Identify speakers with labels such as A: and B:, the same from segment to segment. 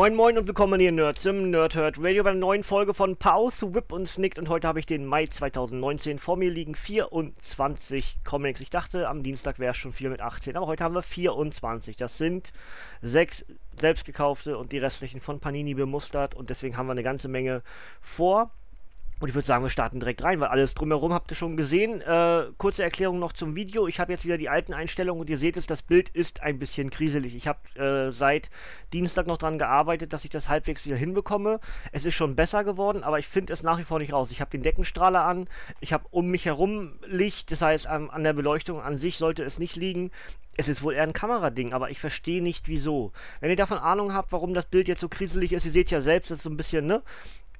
A: Moin Moin und willkommen hier Nerds im Nerdhurt Radio bei einer neuen Folge von Pause, Whip und Snicked und heute habe ich den Mai 2019. Vor mir liegen 24 Comics. Ich dachte, am Dienstag wäre es schon 4 mit 18, aber heute haben wir 24. Das sind sechs selbst gekaufte und die restlichen von Panini bemustert und deswegen haben wir eine ganze Menge vor. Und ich würde sagen, wir starten direkt rein, weil alles drumherum habt ihr schon gesehen. Äh, kurze Erklärung noch zum Video. Ich habe jetzt wieder die alten Einstellungen und ihr seht es, das Bild ist ein bisschen kriselig. Ich habe äh, seit Dienstag noch daran gearbeitet, dass ich das halbwegs wieder hinbekomme. Es ist schon besser geworden, aber ich finde es nach wie vor nicht raus. Ich habe den Deckenstrahler an, ich habe um mich herum Licht, das heißt an, an der Beleuchtung an sich sollte es nicht liegen. Es ist wohl eher ein Kamerading, aber ich verstehe nicht wieso. Wenn ihr davon Ahnung habt, warum das Bild jetzt so kriselig ist, ihr seht ja selbst, das ist so ein bisschen, ne?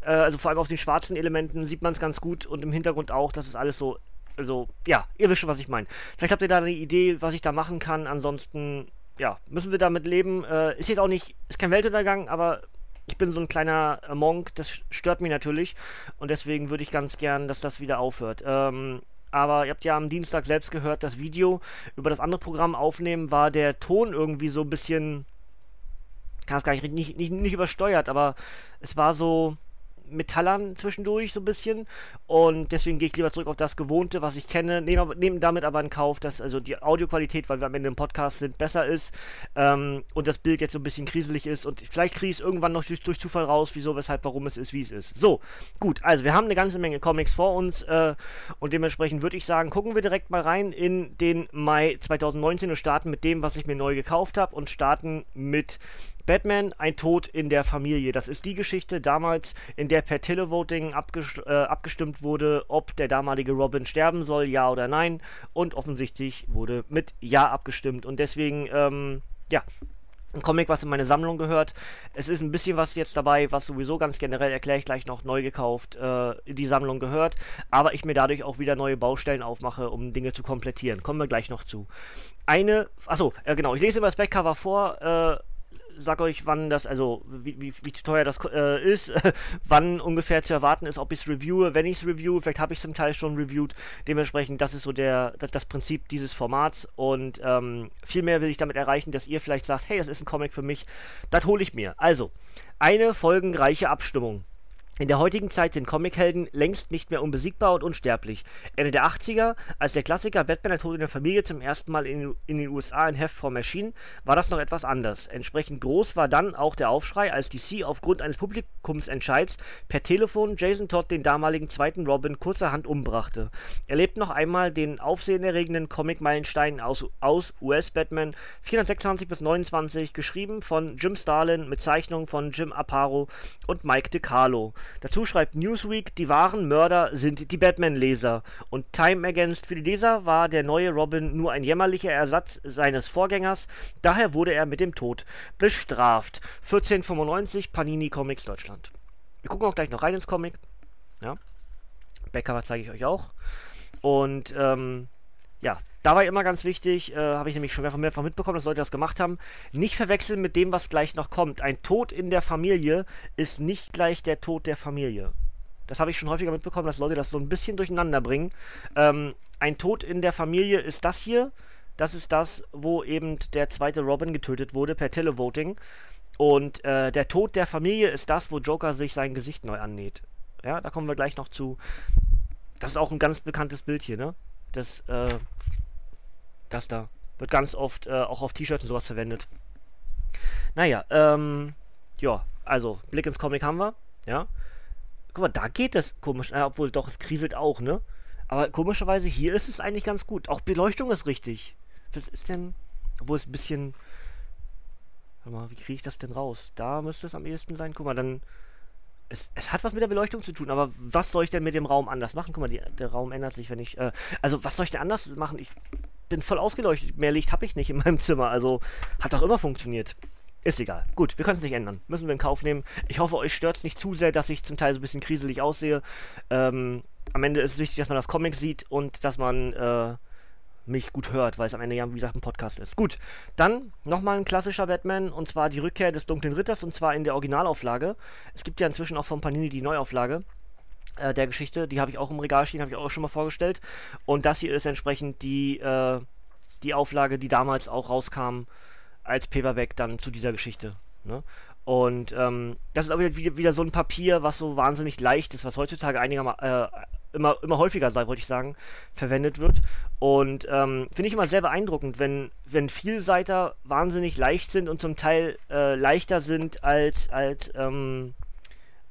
A: Äh, also vor allem auf den schwarzen Elementen sieht man es ganz gut und im Hintergrund auch, das ist alles so, also ja, ihr wisst schon, was ich meine. Vielleicht habt ihr da eine Idee, was ich da machen kann, ansonsten, ja, müssen wir damit leben. Äh, ist jetzt auch nicht, ist kein Weltuntergang, aber ich bin so ein kleiner äh, Monk, das stört mich natürlich und deswegen würde ich ganz gern, dass das wieder aufhört. Ähm, aber ihr habt ja am Dienstag selbst gehört, das Video über das andere Programm aufnehmen, war der Ton irgendwie so ein bisschen, kann es gar nicht, nicht, nicht, nicht übersteuert, aber es war so, Metallern zwischendurch so ein bisschen. Und deswegen gehe ich lieber zurück auf das Gewohnte, was ich kenne. Nehme, nehme damit aber in Kauf, dass also die Audioqualität, weil wir am Ende im Podcast sind, besser ist. Ähm, und das Bild jetzt so ein bisschen kriselig ist. Und vielleicht kriege ich es irgendwann noch durch, durch, Zufall raus, wieso, weshalb, warum es ist, wie es ist. So, gut. Also, wir haben eine ganze Menge Comics vor uns. Äh, und dementsprechend würde ich sagen, gucken wir direkt mal rein in den Mai 2019 und starten mit dem, was ich mir neu gekauft habe. Und starten mit Batman, ein Tod in der Familie. Das ist die Geschichte damals, in der per Televoting abgest äh, abgestimmt wurde, ob der damalige Robin sterben soll, ja oder nein. Und offensichtlich wurde mit Ja abgestimmt. Und deswegen, ähm, ja, ein Comic, was in meine Sammlung gehört. Es ist ein bisschen was jetzt dabei, was sowieso ganz generell, erkläre ich gleich noch, neu gekauft, äh, in die Sammlung gehört. Aber ich mir dadurch auch wieder neue Baustellen aufmache, um Dinge zu komplettieren. Kommen wir gleich noch zu. Eine, achso, äh, genau, ich lese immer das Backcover vor. Äh, sag euch, wann das, also wie, wie, wie teuer das äh, ist, wann ungefähr zu erwarten ist, ob ich es reviewe, wenn ich es reviewe, vielleicht habe ich es zum Teil schon reviewed. Dementsprechend, das ist so der, das, das Prinzip dieses Formats und ähm, viel mehr will ich damit erreichen, dass ihr vielleicht sagt, hey, das ist ein Comic für mich, das hole ich mir. Also, eine folgenreiche Abstimmung. In der heutigen Zeit sind Comichelden längst nicht mehr unbesiegbar und unsterblich. Ende der 80er, als der Klassiker Batman der Tod in der Familie zum ersten Mal in, in, den USA in Heftform erschien, war das noch etwas anders. Entsprechend groß war dann auch der Aufschrei, als DC aufgrund eines Publikumsentscheids per Telefon Jason Todd den damaligen zweiten Robin kurzerhand umbrachte. Er lebt noch einmal den aufsehenerregenden Comic-Meilenstein aus, aus US-Batman 426 bis 29, geschrieben von Jim Starlin mit Zeichnung von Jim Aparo und Mike DeCarlo. Dazu schreibt Newsweek, die wahren Mörder sind die Batman-Leser. Und Time Against für die Leser war der neue Robin nur ein jämmerlicher Ersatz seines Vorgängers, daher wurde er mit dem Tod bestraft. 1495 Panini Comics Deutschland. Wir gucken auch gleich noch rein ins Comic. Ja. Backcover zeige ich euch auch. Und ähm, ja, Dabei immer ganz wichtig, äh, habe ich nämlich schon mehrfach, mehrfach mitbekommen, dass Leute das gemacht haben, nicht verwechseln mit dem, was gleich noch kommt. Ein Tod in der Familie ist nicht gleich der Tod der Familie. Das habe ich schon häufiger mitbekommen, dass Leute das so ein bisschen durcheinander bringen. Ähm, ein Tod in der Familie ist das hier. Das ist das, wo eben der zweite Robin getötet wurde per Televoting. Und äh, der Tod der Familie ist das, wo Joker sich sein Gesicht neu annäht. Ja, da kommen wir gleich noch zu. Das ist auch ein ganz bekanntes Bild hier, ne? Das, äh, das da. Wird ganz oft äh, auch auf T-Shirts und sowas verwendet. Naja, ähm, ja, also, Blick ins Comic haben wir, ja. Guck mal, da geht es komisch, äh, obwohl doch, es kriselt auch, ne? Aber komischerweise hier ist es eigentlich ganz gut. Auch Beleuchtung ist richtig. Was ist denn, obwohl es ein bisschen, warte mal, wie kriege ich das denn raus? Da müsste es am ehesten sein. Guck mal, dann, es, es, hat was mit der Beleuchtung zu tun, aber was soll ich denn mit dem Raum anders machen? Guck mal, die, der Raum ändert sich, wenn ich, äh, also was soll ich denn anders machen? Ich bin voll ausgeleuchtet. Mehr Licht habe ich nicht in meinem Zimmer. Also hat doch immer funktioniert. Ist egal. Gut, wir können es nicht ändern. Müssen wir in Kauf nehmen. Ich hoffe, euch stört es nicht zu sehr, dass ich zum Teil so ein bisschen kriselig aussehe. Ähm, am Ende ist es wichtig, dass man das Comic sieht und dass man äh, mich gut hört, weil es am Ende ja, wie gesagt, ein Podcast ist. Gut, dann nochmal ein klassischer Batman und zwar die Rückkehr des Dunklen Ritters und zwar in der Originalauflage. Es gibt ja inzwischen auch von Panini die Neuauflage äh, der Geschichte. Die habe ich auch im Regal stehen, habe ich auch schon mal vorgestellt. Und das hier ist entsprechend die, äh, die Auflage, die damals auch rauskam als Paperback dann zu dieser Geschichte. Ne? Und ähm, das ist auch wieder, wieder, so ein Papier, was so wahnsinnig leicht ist, was heutzutage einigermaßen äh, immer, immer häufiger, wollte ich sagen, verwendet wird. Und ähm, finde ich immer sehr beeindruckend, wenn, wenn Vielseiter wahnsinnig leicht sind und zum Teil äh, leichter sind als, als ähm,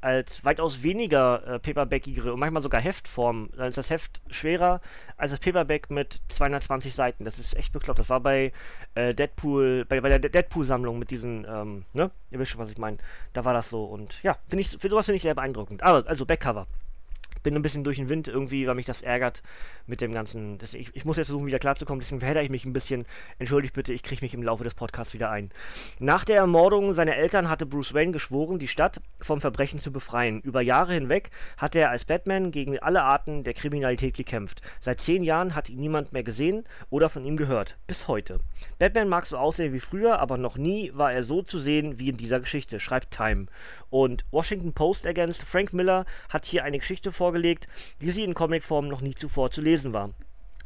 A: als weitaus weniger äh, paperbackigere und manchmal sogar Heftformen. Dann ist das Heft schwerer als das Paperback mit 220 Seiten. Das ist echt bekloppt. Das war bei äh, Deadpool, bei, bei der Deadpool-Sammlung mit diesen, ähm, ne? Ihr wisst schon, was ich meine. Da war das so. Und ja, finde ich, für sowas finde ich sehr beeindruckend. Aber, also Backcover bin ein bisschen durch den Wind irgendwie, weil mich das ärgert mit dem ganzen. Das, ich, ich, muss jetzt versuchen, wieder klarzukommen, deswegen verhedder ich mich ein bisschen. Entschuldigt bitte, ich kriege mich im Laufe des Podcasts wieder ein. Nach der Ermordung seiner Eltern hatte Bruce Wayne geschworen, die Stadt vom Verbrechen zu befreien. Über Jahre hinweg hat er als Batman gegen alle Arten der Kriminalität gekämpft. Seit zehn Jahren hat ihn niemand mehr gesehen oder von ihm gehört. Bis heute. Batman mag so aussehen wie früher, aber noch nie war er so zu sehen wie in dieser Geschichte, schreibt Time. Und Washington Post ergänzt, Frank Miller hat hier eine Geschichte vorgelegt, wie sie in Comicform noch nie zuvor zu lesen war.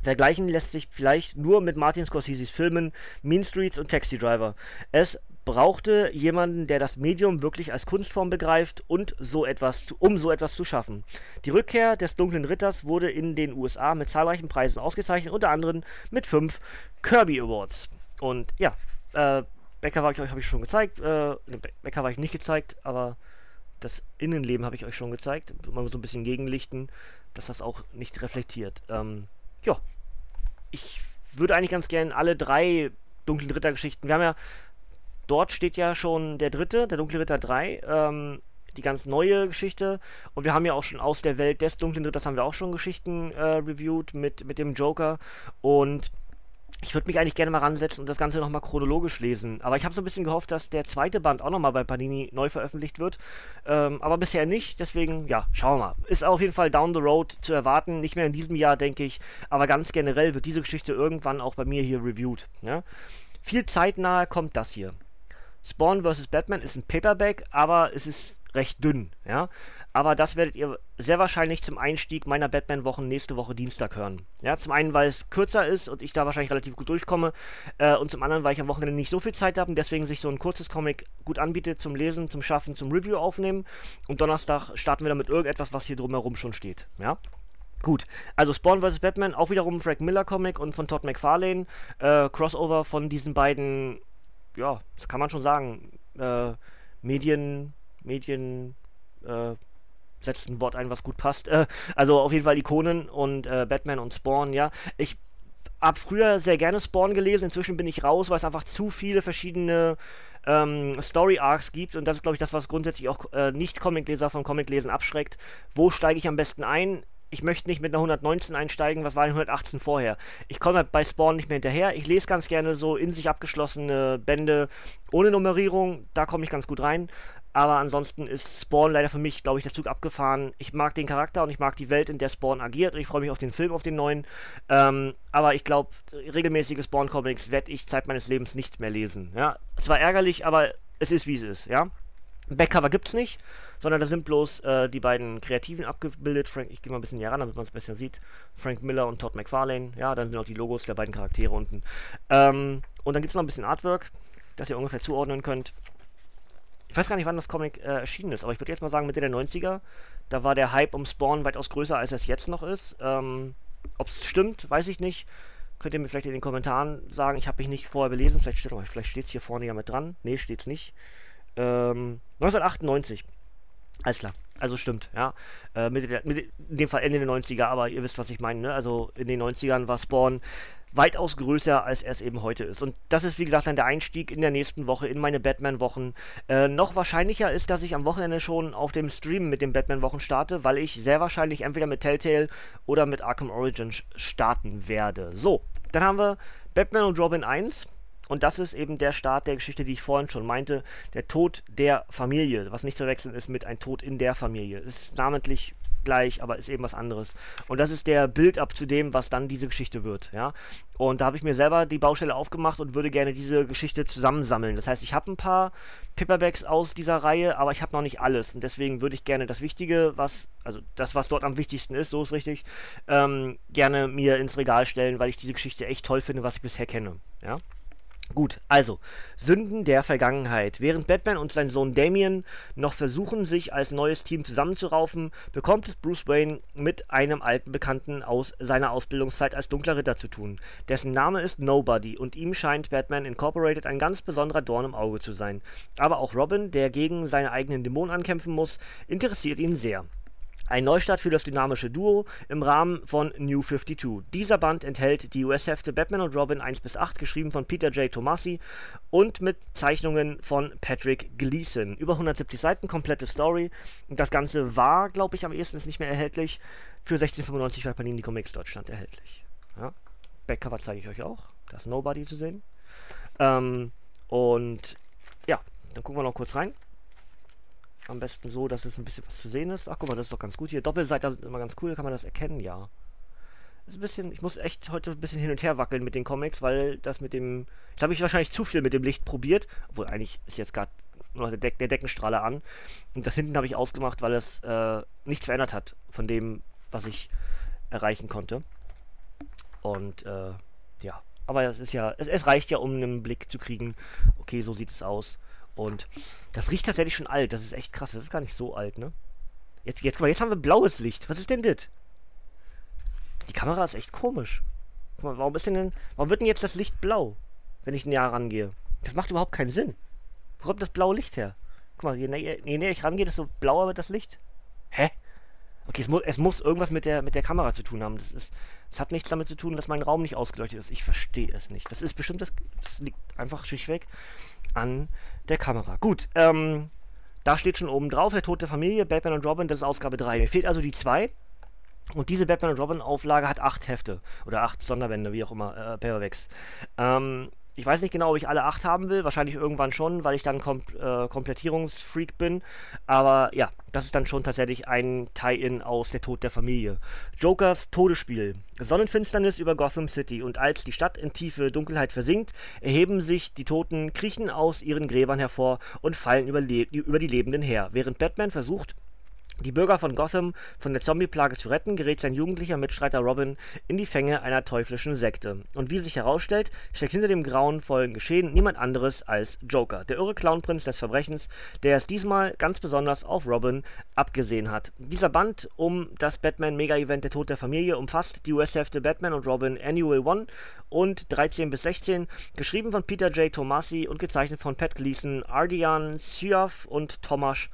A: Vergleichen lässt sich vielleicht nur mit Martin Scorseses Filmen Mean Streets und Taxi Driver. Es brauchte jemanden, der das Medium wirklich als Kunstform begreift und so etwas, um so etwas zu schaffen. Die Rückkehr des Dunklen Ritters wurde in den USA mit zahlreichen Preisen ausgezeichnet, unter anderem mit fünf Kirby Awards. Und ja, äh, Bäcker war ich euch, habe ich schon gezeigt. Äh, Bäcker war ich nicht gezeigt, aber das Innenleben habe ich euch schon gezeigt. Mal so ein bisschen gegenlichten, dass das auch nicht reflektiert. Ähm, ja, ich würde eigentlich ganz gerne alle drei Dunklen Ritter-Geschichten. Wir haben ja, dort steht ja schon der dritte, der Dunkle Ritter 3, ähm, die ganz neue Geschichte. Und wir haben ja auch schon aus der Welt des Dunklen Ritters haben wir auch schon Geschichten äh, reviewed mit, mit dem Joker. Und ich würde mich eigentlich gerne mal ransetzen und das Ganze nochmal chronologisch lesen. Aber ich habe so ein bisschen gehofft, dass der zweite Band auch nochmal bei Panini neu veröffentlicht wird. Ähm, aber bisher nicht, deswegen, ja, schauen wir mal. Ist auf jeden Fall down the road zu erwarten. Nicht mehr in diesem Jahr, denke ich. Aber ganz generell wird diese Geschichte irgendwann auch bei mir hier reviewed. Ja? Viel zeitnahe kommt das hier. Spawn vs. Batman ist ein Paperback, aber es ist recht dünn. Ja? Aber das werdet ihr sehr wahrscheinlich zum Einstieg meiner Batman-Wochen nächste Woche Dienstag hören. Ja, zum einen, weil es kürzer ist und ich da wahrscheinlich relativ gut durchkomme äh, und zum anderen, weil ich am Wochenende nicht so viel Zeit habe und deswegen sich so ein kurzes Comic gut anbietet zum Lesen, zum Schaffen, zum Review aufnehmen und Donnerstag starten wir dann mit irgendetwas, was hier drumherum schon steht. Ja. Gut, also Spawn vs. Batman, auch wiederum Frank Miller Comic und von Todd McFarlane. Äh, Crossover von diesen beiden, ja, das kann man schon sagen, äh, Medien, Medien, äh, setzt ein Wort ein, was gut passt. Äh, also auf jeden Fall Ikonen und äh, Batman und Spawn, ja. Ich habe früher sehr gerne Spawn gelesen, inzwischen bin ich raus, weil es einfach zu viele verschiedene ähm, Story Arcs gibt und das ist, glaube ich, das, was grundsätzlich auch äh, Nicht-Comic-Leser vom Comic-Lesen abschreckt. Wo steige ich am besten ein? ich möchte nicht mit einer 119 einsteigen, was war denn 118 vorher? Ich komme bei Spawn nicht mehr hinterher. Ich lese ganz gerne so in sich abgeschlossene Bände ohne Nummerierung, da komme ich ganz gut rein. Aber ansonsten ist Spawn leider für mich, glaube ich, der Zug abgefahren. Ich mag den Charakter und ich mag die Welt, in der Spawn agiert. Ich freue mich auf den Film, auf den neuen. Ähm, aber ich glaube, regelmäßige Spawn-Comics werde ich Zeit meines Lebens nicht mehr lesen. Ja, zwar ärgerlich, aber es ist wie es ist. Ja, Backcover es nicht, sondern da sind bloß äh, die beiden Kreativen abgebildet. Frank, ich gehe mal ein bisschen näher ran, damit man es besser sieht. Frank Miller und Todd McFarlane. Ja, dann sind auch die Logos der beiden Charaktere unten. Ähm, und dann gibt es noch ein bisschen Artwork, das ihr ungefähr zuordnen könnt. Ich weiß gar nicht, wann das Comic äh, erschienen ist, aber ich würde jetzt mal sagen Mitte der 90er. Da war der Hype um Spawn weitaus größer, als es jetzt noch ist. Ähm, Ob es stimmt, weiß ich nicht. Könnt ihr mir vielleicht in den Kommentaren sagen. Ich habe mich nicht vorher belesen. Vielleicht steht es vielleicht hier vorne ja mit dran. Nee, steht es nicht. Ähm, 1998. Alles klar. Also stimmt, ja. Äh, mit, mit, in dem Fall Ende der 90er, aber ihr wisst, was ich meine. Ne? Also in den 90ern war Spawn weitaus größer, als er es eben heute ist. Und das ist, wie gesagt, dann der Einstieg in der nächsten Woche in meine Batman-Wochen. Äh, noch wahrscheinlicher ist, dass ich am Wochenende schon auf dem Stream mit den Batman-Wochen starte, weil ich sehr wahrscheinlich entweder mit Telltale oder mit Arkham Origins starten werde. So, Dann haben wir Batman und Robin 1. Und das ist eben der Start der Geschichte, die ich vorhin schon meinte. Der Tod der Familie. Was nicht zu wechseln ist mit ein Tod in der Familie. Ist namentlich gleich, aber ist eben was anderes. Und das ist der Build-up zu dem, was dann diese Geschichte wird, ja. Und da habe ich mir selber die Baustelle aufgemacht und würde gerne diese Geschichte zusammensammeln. Das heißt, ich habe ein paar Paperbacks aus dieser Reihe, aber ich habe noch nicht alles. Und deswegen würde ich gerne das Wichtige, was, also das, was dort am wichtigsten ist, so ist richtig, ähm, gerne mir ins Regal stellen, weil ich diese Geschichte echt toll finde, was ich bisher kenne, ja. Gut, also, Sünden der Vergangenheit. Während Batman und sein Sohn Damien noch versuchen, sich als neues Team zusammenzuraufen, bekommt es Bruce Wayne mit einem alten Bekannten aus seiner Ausbildungszeit als dunkler Ritter zu tun. Dessen Name ist Nobody und ihm scheint Batman Incorporated ein ganz besonderer Dorn im Auge zu sein. Aber auch Robin, der gegen seine eigenen Dämonen ankämpfen muss, interessiert ihn sehr. Ein Neustart für das dynamische Duo im Rahmen von New 52. Dieser Band enthält die US-Hefte Batman und Robin 1 bis 8, geschrieben von Peter J. Tomasi und mit Zeichnungen von Patrick Gleason. Über 170 Seiten, komplette Story. Und das Ganze war, glaube ich, am ehesten ist nicht mehr erhältlich. Für 16,95 bei Panini Comics Deutschland erhältlich. Ja. Backcover zeige ich euch auch. Da ist Nobody zu sehen. Ähm, und ja, dann gucken wir noch kurz rein. Am besten so, dass es ein bisschen was zu sehen ist. Ach, guck mal, das ist doch ganz gut hier. Doppelseite ist immer ganz cool, kann man das erkennen, ja. Ist ein bisschen, ich muss echt heute ein bisschen hin und her wackeln mit den Comics, weil das mit dem, jetzt habe ich wahrscheinlich zu viel mit dem Licht probiert, obwohl eigentlich ist jetzt gerade nur der, Deck, der Deckenstrahler an. Und das hinten habe ich ausgemacht, weil es äh, nichts verändert hat von dem, was ich erreichen konnte. Und äh, ja, aber es ist ja, es, es reicht ja, um einen Blick zu kriegen. Okay, so sieht es aus. Und das riecht tatsächlich schon alt. Das ist echt krass. Das ist gar nicht so alt, ne? Jetzt, jetzt, guck mal, jetzt haben wir blaues Licht. Was ist denn das? Die Kamera ist echt komisch. Guck mal, warum ist denn, denn warum wird denn jetzt das Licht blau, wenn ich näher rangehe? Das macht überhaupt keinen Sinn. Wo kommt das blaue Licht her? Guck mal, je näher, je näher ich rangehe, desto blauer wird das Licht. Hä? Okay, es, mu es muss irgendwas mit der, mit der Kamera zu tun haben. Das, ist, das hat nichts damit zu tun, dass mein Raum nicht ausgeleuchtet ist. Ich verstehe es nicht. Das ist bestimmt, das, das liegt einfach schlichtweg an der Kamera. Gut, ähm, da steht schon oben drauf, der Tod der Familie, Batman und Robin, das ist Ausgabe 3. Mir fehlt also die 2. Und diese Batman und Robin Auflage hat 8 Hefte. Oder 8 Sonderbände, wie auch immer, äh, Paperbacks. Ähm, ich weiß nicht genau, ob ich alle acht haben will. Wahrscheinlich irgendwann schon, weil ich dann Kom äh, Komplettierungsfreak bin. Aber ja, das ist dann schon tatsächlich ein Tie-In aus Der Tod der Familie. Jokers Todesspiel. Sonnenfinsternis über Gotham City. Und als die Stadt in tiefe Dunkelheit versinkt, erheben sich die Toten, kriechen aus ihren Gräbern hervor und fallen über, über die Lebenden her. Während Batman versucht, die Bürger von Gotham von der Zombie-Plage zu retten, gerät sein jugendlicher Mitstreiter Robin in die Fänge einer teuflischen Sekte. Und wie sich herausstellt, steckt hinter dem grauenvollen Geschehen niemand anderes als Joker, der irre Clownprinz des Verbrechens, der es diesmal ganz besonders auf Robin abgesehen hat. Dieser Band um das Batman-Mega-Event Der Tod der Familie umfasst die US-Hefte Batman und Robin Annual 1 und 13 bis 16, geschrieben von Peter J. Tomasi und gezeichnet von Pat Gleason, Ardian Syaf und Tomasz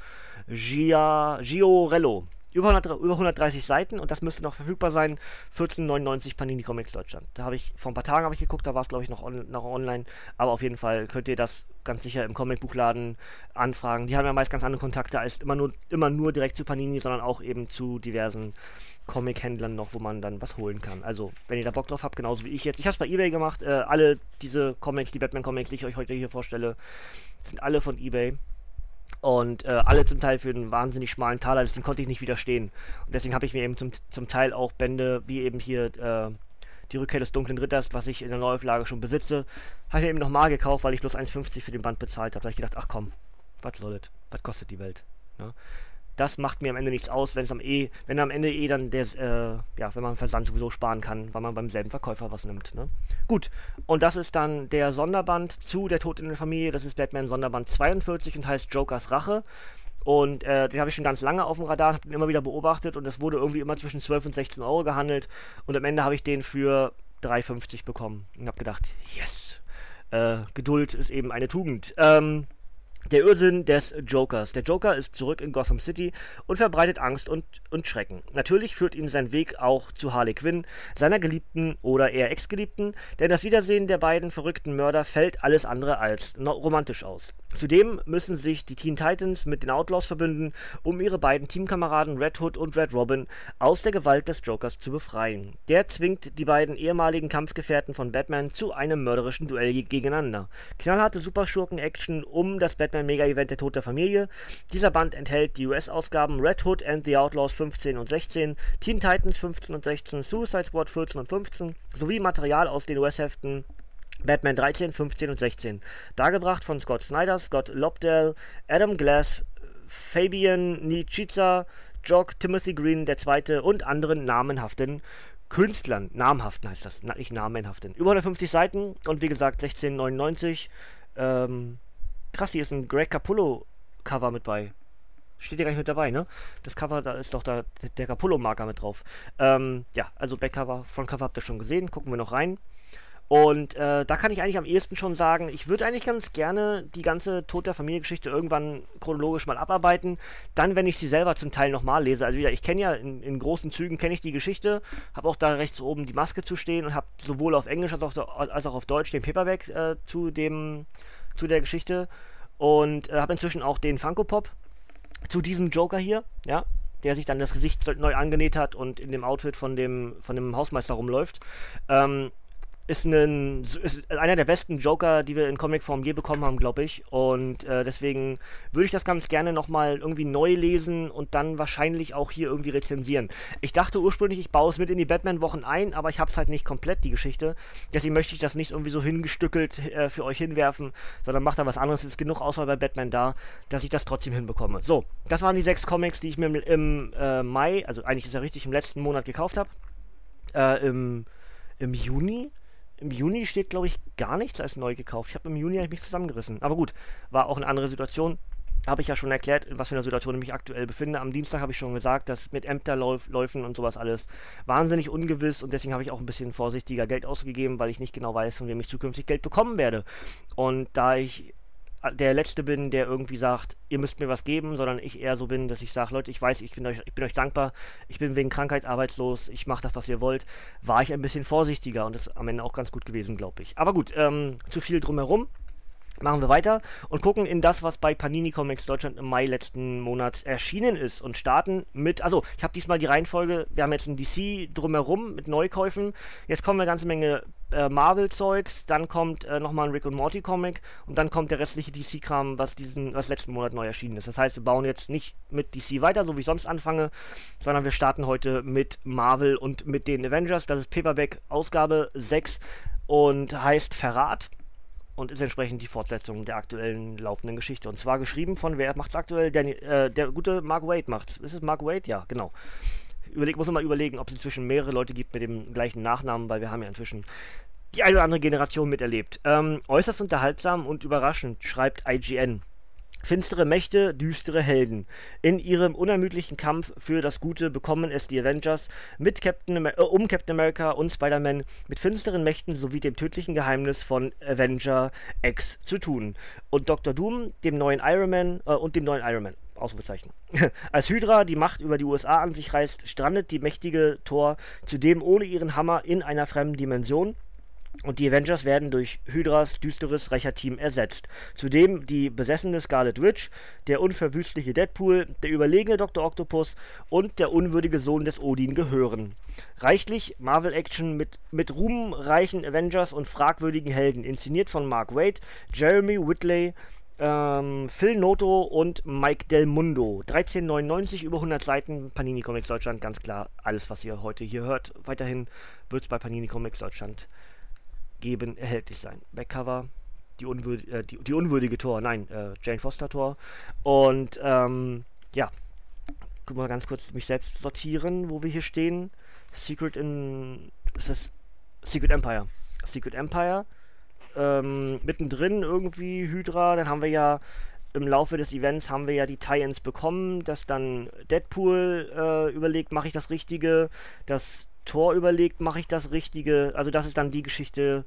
A: Gia, Giorello. Über, 100, über 130 Seiten und das müsste noch verfügbar sein. 14,99 Panini Comics Deutschland. Da habe ich vor ein paar Tagen ich geguckt, da war es glaube ich noch, on, noch online. Aber auf jeden Fall könnt ihr das ganz sicher im Comicbuchladen anfragen. Die haben ja meist ganz andere Kontakte als immer nur, immer nur direkt zu Panini, sondern auch eben zu diversen Comic-Händlern noch, wo man dann was holen kann. Also, wenn ihr da Bock drauf habt, genauso wie ich jetzt. Ich habe es bei eBay gemacht. Äh, alle diese Comics, die Batman-Comics, die ich euch heute hier vorstelle, sind alle von eBay. Und äh, alle zum Teil für einen wahnsinnig schmalen Taler, deswegen konnte ich nicht widerstehen. Und deswegen habe ich mir eben zum, zum Teil auch Bände, wie eben hier äh, die Rückkehr des dunklen Ritters, was ich in der Neuauflage schon besitze, habe ich mir eben nochmal gekauft, weil ich bloß 1,50 für den Band bezahlt habe. Da habe ich gedacht, ach komm, was soll das? Was kostet die Welt? Ne? Das macht mir am Ende nichts aus, wenn es am E, wenn am Ende eh dann der, äh, ja, wenn man Versand sowieso sparen kann, weil man beim selben Verkäufer was nimmt. Ne? Gut, und das ist dann der Sonderband zu Der Tod in der Familie, das ist Batman Sonderband 42 und heißt Jokers Rache. Und äh, den habe ich schon ganz lange auf dem Radar, habe den immer wieder beobachtet und es wurde irgendwie immer zwischen 12 und 16 Euro gehandelt. Und am Ende habe ich den für 3,50 bekommen und habe gedacht, yes, äh, Geduld ist eben eine Tugend. Ähm, Der Irrsinn des Jokers. Der Joker ist zurück in Gotham City und verbreitet Angst und, und Schrecken. Natürlich führt ihn sein Weg auch zu Harley Quinn, seiner Geliebten oder eher Ex-Geliebten, denn das Wiedersehen der beiden verrückten Mörder fällt alles andere als romantisch aus. Zudem müssen sich die Teen Titans mit den Outlaws verbünden, um ihre beiden Teamkameraden Red Hood und Red Robin aus der Gewalt des Jokers zu befreien. Der zwingt die beiden ehemaligen Kampfgefährten von Batman zu einem mörderischen Duell gegeneinander. Knallharte Superschurken-Action um das Batman-Mega-Event der Tod der Familie. Dieser Band enthält die US-Ausgaben Red Hood and the Outlaws 15 und 16, Teen Titans 15 und 16, Suicide Squad 14 und 15 sowie Material aus den US-Heften Batman 13, 15 und 16. Dargebracht von Scott Snyder, Scott Lobdell, Adam Glass, Fabian Niciza, Jock, Timothy Green II. und anderen namenhaften Künstlern. Namhaften heißt das, nicht namenhaften. Über 150 Seiten und wie gesagt 16,99. Ähm, krass, hier ist ein Greg Capullo Cover mit bei. Steht ja gar nicht mit dabei, ne? Das Cover, da ist doch da der Capullo-Marker mit drauf. Ähm, ja, also Backcover, Frontcover habt ihr schon gesehen. Gucken wir noch rein. Und äh, da kann ich eigentlich am ehesten schon sagen, ich würde eigentlich ganz gerne die ganze Tod der Familie-Geschichte irgendwann chronologisch mal abarbeiten. Dann, wenn ich sie selber zum Teil nochmal lese. Also wieder, ich kenne ja in, in, großen Zügen kenne ich die Geschichte, habe auch da rechts oben die Maske zu stehen und habe sowohl auf Englisch als auch, als auch auf Deutsch den Paperback äh, zu dem zu der Geschichte und äh, habe inzwischen auch den Funko Pop zu diesem Joker hier, ja, der sich dann das Gesicht neu angenäht hat und in dem Outfit von dem von dem Hausmeister rumläuft. Ähm, ist, ein, ist einer der besten Joker, die wir in Comicform je bekommen haben, glaube ich. Und äh, deswegen würde ich das ganz gerne nochmal irgendwie neu lesen und dann wahrscheinlich auch hier irgendwie rezensieren. Ich dachte ursprünglich, ich baue es mit in die Batman-Wochen ein, aber ich habe es halt nicht komplett, die Geschichte. Deswegen möchte ich das nicht irgendwie so hingestückelt äh, für euch hinwerfen, sondern macht da was anderes. Es ist genug Auswahl bei Batman da, dass ich das trotzdem hinbekomme. So, das waren die sechs Comics, die ich mir im, im äh, Mai, also eigentlich ist ja richtig, im letzten Monat gekauft habe. Äh, im, Im Juni im Juni steht, glaube ich, gar nichts als neu gekauft. Ich habe im Juni mich zusammengerissen. Aber gut, war auch eine andere Situation. Habe ich ja schon erklärt, in was für einer Situation ich mich aktuell befinde. Am Dienstag habe ich schon gesagt, dass mit Ämterläufen und sowas alles wahnsinnig ungewiss und deswegen habe ich auch ein bisschen vorsichtiger Geld ausgegeben, weil ich nicht genau weiß, von wem ich zukünftig Geld bekommen werde. Und da ich der Letzte bin, der irgendwie sagt, ihr müsst mir was geben, sondern ich eher so bin, dass ich sage, Leute, ich weiß, ich bin, euch, ich bin euch dankbar, ich bin wegen Krankheit arbeitslos, ich mache das, was ihr wollt, war ich ein bisschen vorsichtiger und ist am Ende auch ganz gut gewesen, glaube ich. Aber gut, ähm, zu viel drumherum. Machen wir weiter und gucken in das, was bei Panini Comics Deutschland im Mai letzten Monats erschienen ist und starten mit, also ich habe diesmal die Reihenfolge, wir haben jetzt ein DC drumherum mit Neukäufen, jetzt kommen eine ganze Menge äh, Marvel-Zeugs, dann kommt äh, nochmal ein Rick und Morty Comic und dann kommt der restliche DC-Kram, was diesen, was letzten Monat neu erschienen ist. Das heißt, wir bauen jetzt nicht mit DC weiter, so wie ich sonst anfange, sondern wir starten heute mit Marvel und mit den Avengers. Das ist Paperback Ausgabe 6 und heißt Verrat und ist entsprechend die Fortsetzung der aktuellen laufenden Geschichte. Und zwar geschrieben von, wer macht es aktuell? Der, äh, der gute Mark Wade macht. Ist es Mark Wade? Ja, genau. Überleg, muss man mal überlegen, ob es inzwischen mehrere Leute gibt mit dem gleichen Nachnamen, weil wir haben ja inzwischen die eine oder andere Generation miterlebt. Ähm, äußerst unterhaltsam und überraschend, schreibt IGN. Finstere Mächte, düstere Helden. In ihrem unermüdlichen Kampf für das Gute bekommen es die Avengers mit Captain äh, um Captain America und Spider-Man mit finsteren Mächten sowie dem tödlichen Geheimnis von Avenger X zu tun. Und Dr. Doom, dem neuen Iron Man äh, und dem neuen Iron Man. Ausrufezeichen. Als Hydra die Macht über die USA an sich reißt, strandet die mächtige Thor zudem ohne ihren Hammer in einer fremden Dimension und die Avengers werden durch Hydras düsteres Rächerteam ersetzt. Zudem die besessene Scarlet Witch, der unverwüstliche Deadpool, der überlegene Dr. Octopus und der unwürdige Sohn des Odin gehören. Reichlich Marvel-Action mit, mit ruhmreichen Avengers und fragwürdigen Helden, inszeniert von Mark Waid, Jeremy Whitley, ähm, Phil Noto und Mike Del Mundo. 13,99 über 100 Seiten, Panini Comics Deutschland, ganz klar alles, was ihr heute hier hört. Weiterhin wird es bei Panini Comics Deutschland geben, erhältlich sein. Backcover, die, unwürd äh, die, die, unwürdige Tor, nein, äh, Jane Foster Tor. Und ähm, ja, guck mal ganz kurz mich selbst sortieren, wo wir hier stehen. Secret in. Ist das Secret Empire? Secret Empire. Ähm, mittendrin irgendwie Hydra, dann haben wir ja im Laufe des Events haben wir ja die Tie-Ins bekommen, dass dann Deadpool äh, überlegt, mache ich das Richtige, dass Tor überlegt, mache ich das Richtige. Also das ist dann die Geschichte,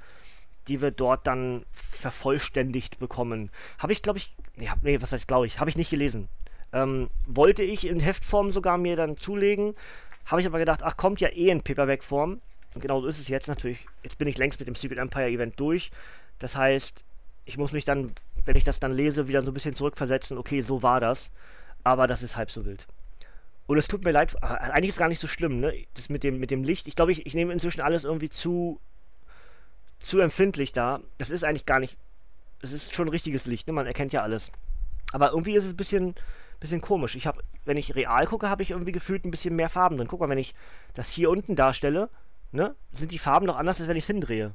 A: die wir dort dann vervollständigt bekommen. Habe ich, glaube ich, Nee, nee was heißt glaube ich? Habe ich nicht gelesen. Ähm, wollte ich in Heftform sogar mir dann zulegen. Habe ich aber gedacht, ach, kommt ja eh in Paperback-Form. Und genau so ist es jetzt natürlich. Jetzt bin ich längst mit dem Secret Empire Event durch. Das heißt, ich muss mich dann, wenn ich das dann lese, wieder so ein bisschen zurückversetzen. Okay, so war das. Aber das ist halb so wild. Und es tut mir leid, eigentlich ist es gar nicht so schlimm, ne? Das mit dem, mit dem Licht. Ich glaube, ich, ich nehme inzwischen alles irgendwie zu, zu empfindlich da. Das ist eigentlich gar nicht. Es ist schon richtiges Licht, ne? Man erkennt ja alles. Aber irgendwie ist es ein bisschen, bisschen komisch. Ich habe, wenn ich real gucke, habe ich irgendwie gefühlt ein bisschen mehr Farben drin. Guck mal, wenn ich das hier unten darstelle, ne, sind die Farben doch anders, als wenn ich es hindrehe.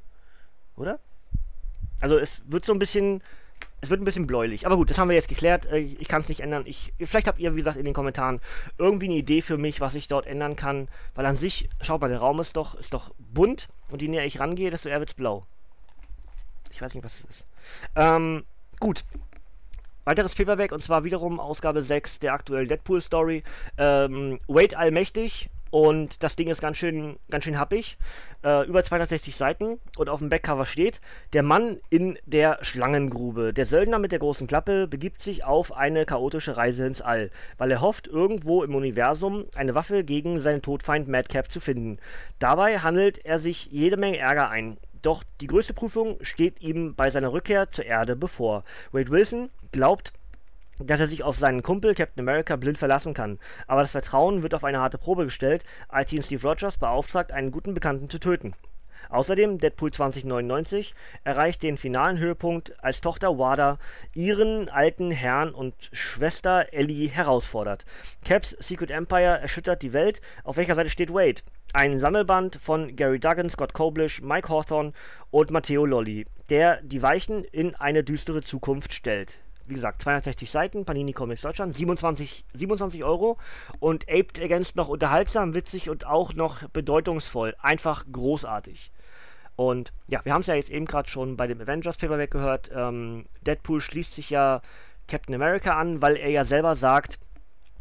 A: Oder? Also es wird so ein bisschen, es wird ein bisschen bläulich. Aber gut, das haben wir jetzt geklärt. Äh, ich kann es nicht ändern. Ich, vielleicht habt ihr, wie gesagt, in den Kommentaren irgendwie eine Idee für mich, was ich dort ändern kann. Weil an sich, schaut mal, der Raum ist doch, ist doch bunt. Und je näher ich rangehe, desto eher wird es blau. Ich weiß nicht, was es ist. Ähm, gut. Weiteres Paperback und zwar wiederum Ausgabe 6 der aktuellen Deadpool Story. Ähm, Wade Allmächtig und das Ding ist ganz schön, ganz schön happig. Äh, über 260 Seiten und auf dem Backcover steht: Der Mann in der Schlangengrube. Der Söldner mit der großen Klappe begibt sich auf eine chaotische Reise ins All, weil er hofft, irgendwo im Universum eine Waffe gegen seinen Todfeind Madcap zu finden. Dabei handelt er sich jede Menge Ärger ein. Doch die größte Prüfung steht ihm bei seiner Rückkehr zur Erde bevor. Wade Wilson glaubt, dass er sich auf seinen Kumpel Captain America blind verlassen kann. Aber das Vertrauen wird auf eine harte Probe gestellt, als ihn Steve Rogers beauftragt, einen guten Bekannten zu töten. Außerdem, Deadpool 2099 erreicht den finalen Höhepunkt, als Tochter Wada ihren alten Herrn und Schwester Ellie herausfordert. Caps Secret Empire erschüttert die Welt. Auf welcher Seite steht Wade? Ein Sammelband von Gary Duggan, Scott Koblish, Mike Hawthorne und Matteo Lolli, der die Weichen in eine düstere Zukunft stellt wie gesagt, 260 Seiten, Panini Comics Deutschland, 27, 27 Euro und Aped Against noch unterhaltsam, witzig und auch noch bedeutungsvoll. Einfach großartig. Und ja, wir haben es ja jetzt eben gerade schon bei dem Avengers Paperback gehört. Ähm, Deadpool schließt sich ja Captain America an, weil er ja selber sagt,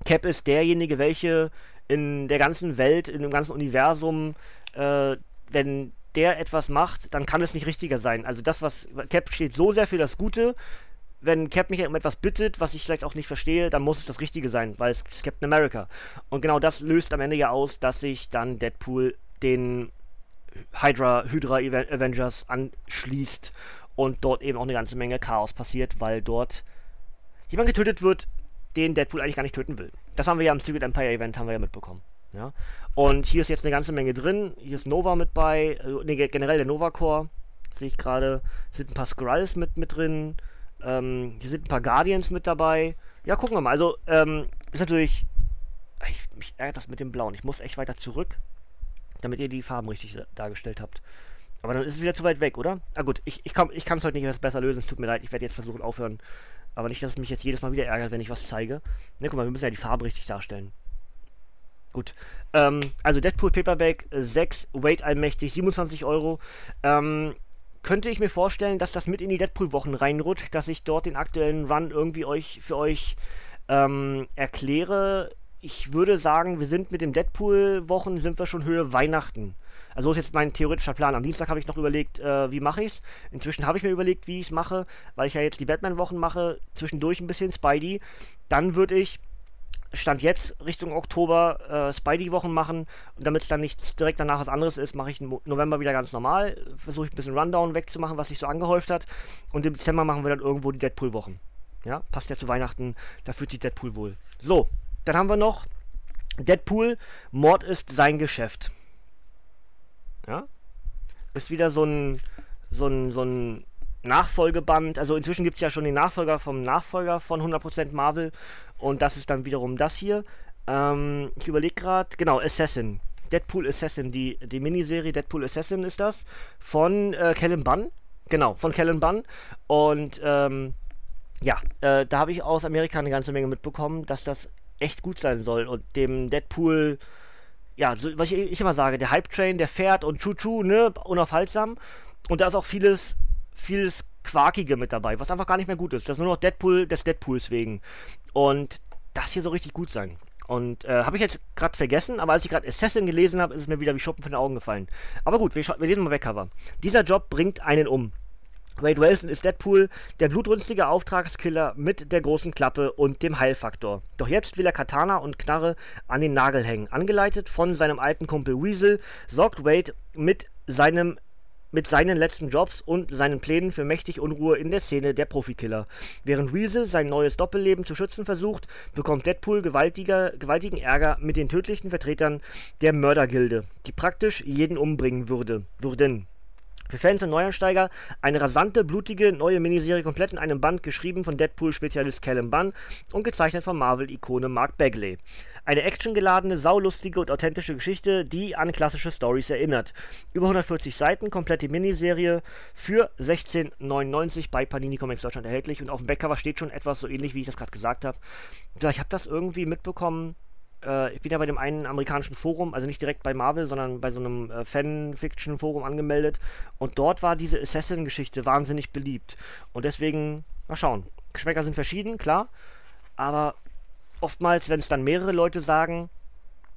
A: Cap ist derjenige, welche in der ganzen Welt, in dem ganzen Universum, äh, wenn der etwas macht, dann kann es nicht richtiger sein. Also das, was Cap steht so sehr für das Gute, wenn Cap mich um etwas bittet, was ich vielleicht auch nicht verstehe, dann muss es das Richtige sein, weil es ist Captain America. Und genau das löst am Ende ja aus, dass sich dann Deadpool den Hydra, Hydra Avengers anschließt und dort eben auch eine ganze Menge Chaos passiert, weil dort jemand getötet wird, den Deadpool eigentlich gar nicht töten will. Das haben wir ja am Secret Empire Event haben wir ja mitbekommen. Ja? Und hier ist jetzt eine ganze Menge drin. Hier ist Nova mit bei, äh, nee, generell der Nova Core, sehe ich gerade. Sind ein paar Skrulls mit, mit drin. Ähm, hier sind ein paar Guardians mit dabei. Ja, gucken wir mal. Also, ähm, ist natürlich. Ich, mich ärgert das mit dem Blauen. Ich muss echt weiter zurück, damit ihr die Farben richtig dargestellt habt. Aber dann ist es wieder zu weit weg, oder? Ah gut, ich, ich, ich kann es heute nicht besser lösen. Es tut mir leid, ich werde jetzt versuchen aufhören. Aber nicht, dass es mich jetzt jedes Mal wieder ärgert, wenn ich was zeige. Ne, guck mal, wir müssen ja die Farbe richtig darstellen. Gut. Ähm, also Deadpool Paperback 6, Weight allmächtig, 27 Euro. Ähm, könnte ich mir vorstellen, dass das mit in die Deadpool-Wochen reinrutscht, dass ich dort den aktuellen Run irgendwie euch für euch ähm, erkläre. Ich würde sagen, wir sind mit dem Deadpool-Wochen, sind wir schon Höhe Weihnachten. Also so ist jetzt mein theoretischer Plan. Am Dienstag habe ich noch überlegt, äh, wie mache ich es. Inzwischen habe ich mir überlegt, wie ich es mache, weil ich ja jetzt die Batman-Wochen mache, zwischendurch ein bisschen Spidey. Dann würde ich Stand jetzt Richtung Oktober äh, Spidey-Wochen machen und damit es dann nicht direkt danach was anderes ist, mache ich im November wieder ganz normal, versuche ich ein bisschen Rundown wegzumachen, was sich so angehäuft hat und im Dezember machen wir dann irgendwo die Deadpool-Wochen. Ja, passt ja zu Weihnachten, da fühlt sich Deadpool wohl. So, dann haben wir noch Deadpool, Mord ist sein Geschäft. Ja, ist wieder so ein, so ein, so ein Nachfolgeband. Also inzwischen gibt es ja schon den Nachfolger vom Nachfolger von 100% Marvel. Und das ist dann wiederum das hier. Ähm, ich überlege gerade, genau, Assassin. Deadpool Assassin, die, die Miniserie Deadpool Assassin ist das. Von äh, Kellen Bunn. Genau, von Kellen Bunn. Und ähm, ja, äh, da habe ich aus Amerika eine ganze Menge mitbekommen, dass das echt gut sein soll. Und dem Deadpool, ja, so, was ich, ich immer sage, der Hype-Train, der fährt und Chuchu, ne, unaufhaltsam. Und da ist auch vieles vieles Quarkige mit dabei, was einfach gar nicht mehr gut ist. Das ist nur noch Deadpool des Deadpools wegen. Und das hier soll richtig gut sein. Und äh, habe ich jetzt gerade vergessen, aber als ich gerade Assassin gelesen habe, ist es mir wieder wie Schuppen von den Augen gefallen. Aber gut, wir, wir lesen mal weg, Cover. Dieser Job bringt einen um. Wade Wilson ist Deadpool, der blutrünstige Auftragskiller mit der großen Klappe und dem Heilfaktor. Doch jetzt will er Katana und Knarre an den Nagel hängen. Angeleitet von seinem alten Kumpel Weasel sorgt Wade mit seinem mit seinen letzten Jobs und seinen Plänen für mächtig Unruhe in der Szene der Profikiller. Während Weasel sein neues Doppelleben zu schützen versucht, bekommt Deadpool gewaltigen Ärger mit den tödlichen Vertretern der Mördergilde, die praktisch jeden umbringen würde, würden. Für Fans und Neuansteiger eine rasante, blutige neue Miniserie komplett in einem Band, geschrieben von Deadpool-Spezialist Callum Bunn und gezeichnet von Marvel-Ikone Mark Bagley. Eine actiongeladene, saulustige und authentische Geschichte, die an klassische Stories erinnert. Über 140 Seiten, komplette Miniserie für 16,99 bei Panini Comics Deutschland erhältlich und auf dem Backcover steht schon etwas so ähnlich, wie ich das gerade gesagt habe. Ich habe das irgendwie mitbekommen ich bin ja bei dem einen amerikanischen Forum, also nicht direkt bei Marvel, sondern bei so einem äh, Fan-Fiction-Forum angemeldet. Und dort war diese Assassin-Geschichte wahnsinnig beliebt. Und deswegen, mal schauen. Geschmäcker sind verschieden, klar. Aber oftmals, wenn es dann mehrere Leute sagen,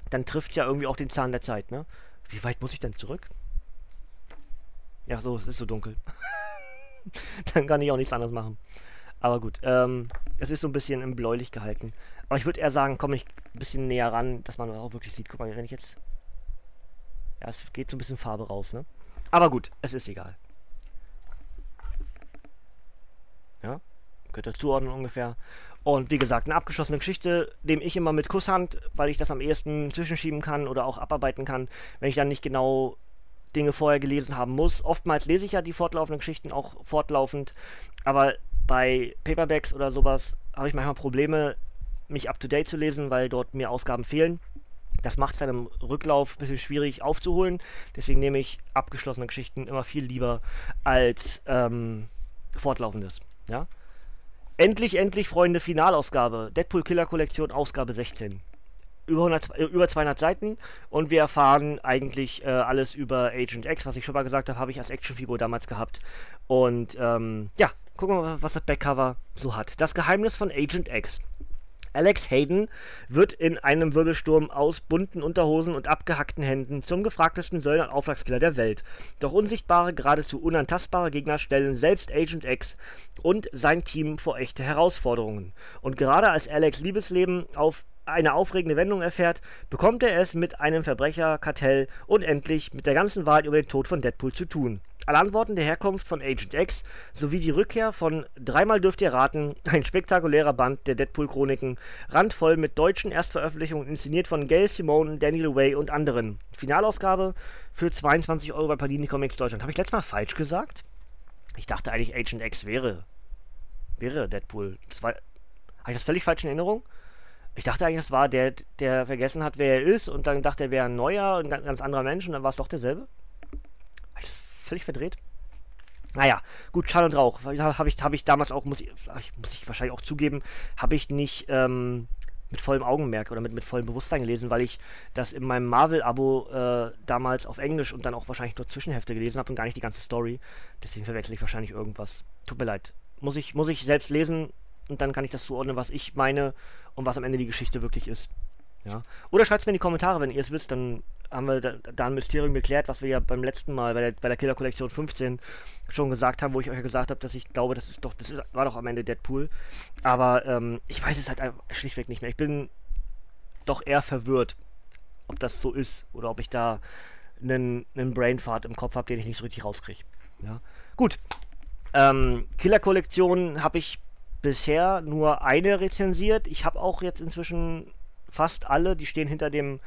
A: dann trifft es ja irgendwie auch den Zahn der Zeit, ne? Wie weit muss ich denn zurück? Ja, so, es ist so dunkel. dann kann ich auch nichts anderes machen. Aber gut, ähm, es ist so ein bisschen im bläulich gehalten. Aber ich würde eher sagen, komme ich ein bisschen näher ran, dass man auch wirklich sieht. Guck mal, wenn ich jetzt... Ja, es geht so ein bisschen Farbe raus, ne? Aber gut, es ist egal. Ja, könnt ihr zuordnen ungefähr. Und wie gesagt, eine abgeschlossene Geschichte nehme ich immer mit Kusshand, weil ich das am ehesten zwischenschieben kann oder auch abarbeiten kann, wenn ich dann nicht genau Dinge vorher gelesen haben muss. Oftmals lese ich ja die fortlaufenden Geschichten auch fortlaufend, aber bei Paperbacks oder sowas habe ich manchmal Probleme, mich up-to-date zu lesen, weil dort mir Ausgaben fehlen. Das macht es dann im Rücklauf ein bisschen schwierig aufzuholen. Deswegen nehme ich abgeschlossene Geschichten immer viel lieber als ähm, fortlaufendes. Ja? Endlich, endlich, Freunde, Finalausgabe. Deadpool Killer Kollektion, Ausgabe 16. Über, 100, äh, über 200 Seiten und wir erfahren eigentlich äh, alles über Agent X, was ich schon mal gesagt habe, habe ich als Actionfigur damals gehabt. Und ähm, ja, gucken wir mal, was das Backcover so hat. Das Geheimnis von Agent X. Alex Hayden wird in einem Wirbelsturm aus bunten Unterhosen und abgehackten Händen zum gefragtesten Söldner- und Auftragskiller der Welt. Doch unsichtbare, geradezu unantastbare Gegner stellen selbst Agent X und sein Team vor echte Herausforderungen. Und gerade als Alex Liebesleben auf eine aufregende Wendung erfährt, bekommt er es mit einem Verbrecherkartell und endlich mit der ganzen Wahrheit über den Tod von Deadpool zu tun. Alle Antworten der Herkunft von Agent X sowie die Rückkehr von Dreimal dürft ihr raten, ein spektakulärer Band der Deadpool-Chroniken, randvoll mit deutschen Erstveröffentlichungen, inszeniert von Gail Simone, Daniel Way und anderen. Finalausgabe für 22 Euro bei Panini Comics Deutschland. Habe ich letztes Mal falsch gesagt? Ich dachte eigentlich, Agent X wäre, wäre Deadpool. Habe ich das völlig falsch in Erinnerung? Ich dachte eigentlich, das war der, der vergessen hat, wer er ist und dann dachte er, wäre ein neuer, ein ganz anderer Mensch und dann war es doch derselbe völlig verdreht. Naja, gut, Schall und Rauch. Habe ich, hab ich damals auch, muss ich, muss ich wahrscheinlich auch zugeben, habe ich nicht ähm, mit vollem Augenmerk oder mit, mit vollem Bewusstsein gelesen, weil ich das in meinem Marvel-Abo äh, damals auf Englisch und dann auch wahrscheinlich nur Zwischenhefte gelesen habe und gar nicht die ganze Story. Deswegen verwechsel ich wahrscheinlich irgendwas. Tut mir leid. Muss ich, muss ich selbst lesen und dann kann ich das zuordnen, was ich meine und was am Ende die Geschichte wirklich ist. Ja. Oder schreibt es mir in die Kommentare, wenn ihr es wisst, dann haben wir da, ein Mysterium geklärt, was wir ja beim letzten Mal bei der, bei der Killer Kollektion 15 schon gesagt haben, wo ich euch ja gesagt habe, dass ich glaube, das ist doch, das ist, war doch am Ende Deadpool. Aber ähm, ich weiß es halt schlichtweg nicht mehr. Ich bin doch eher verwirrt, ob das so ist oder ob ich da einen, einen Brainfart im Kopf habe, den ich nicht so richtig rauskriege. Ja. Gut. Ähm, Killer Kollektion habe ich bisher nur eine rezensiert. Ich habe auch jetzt inzwischen fast alle, die stehen hinter dem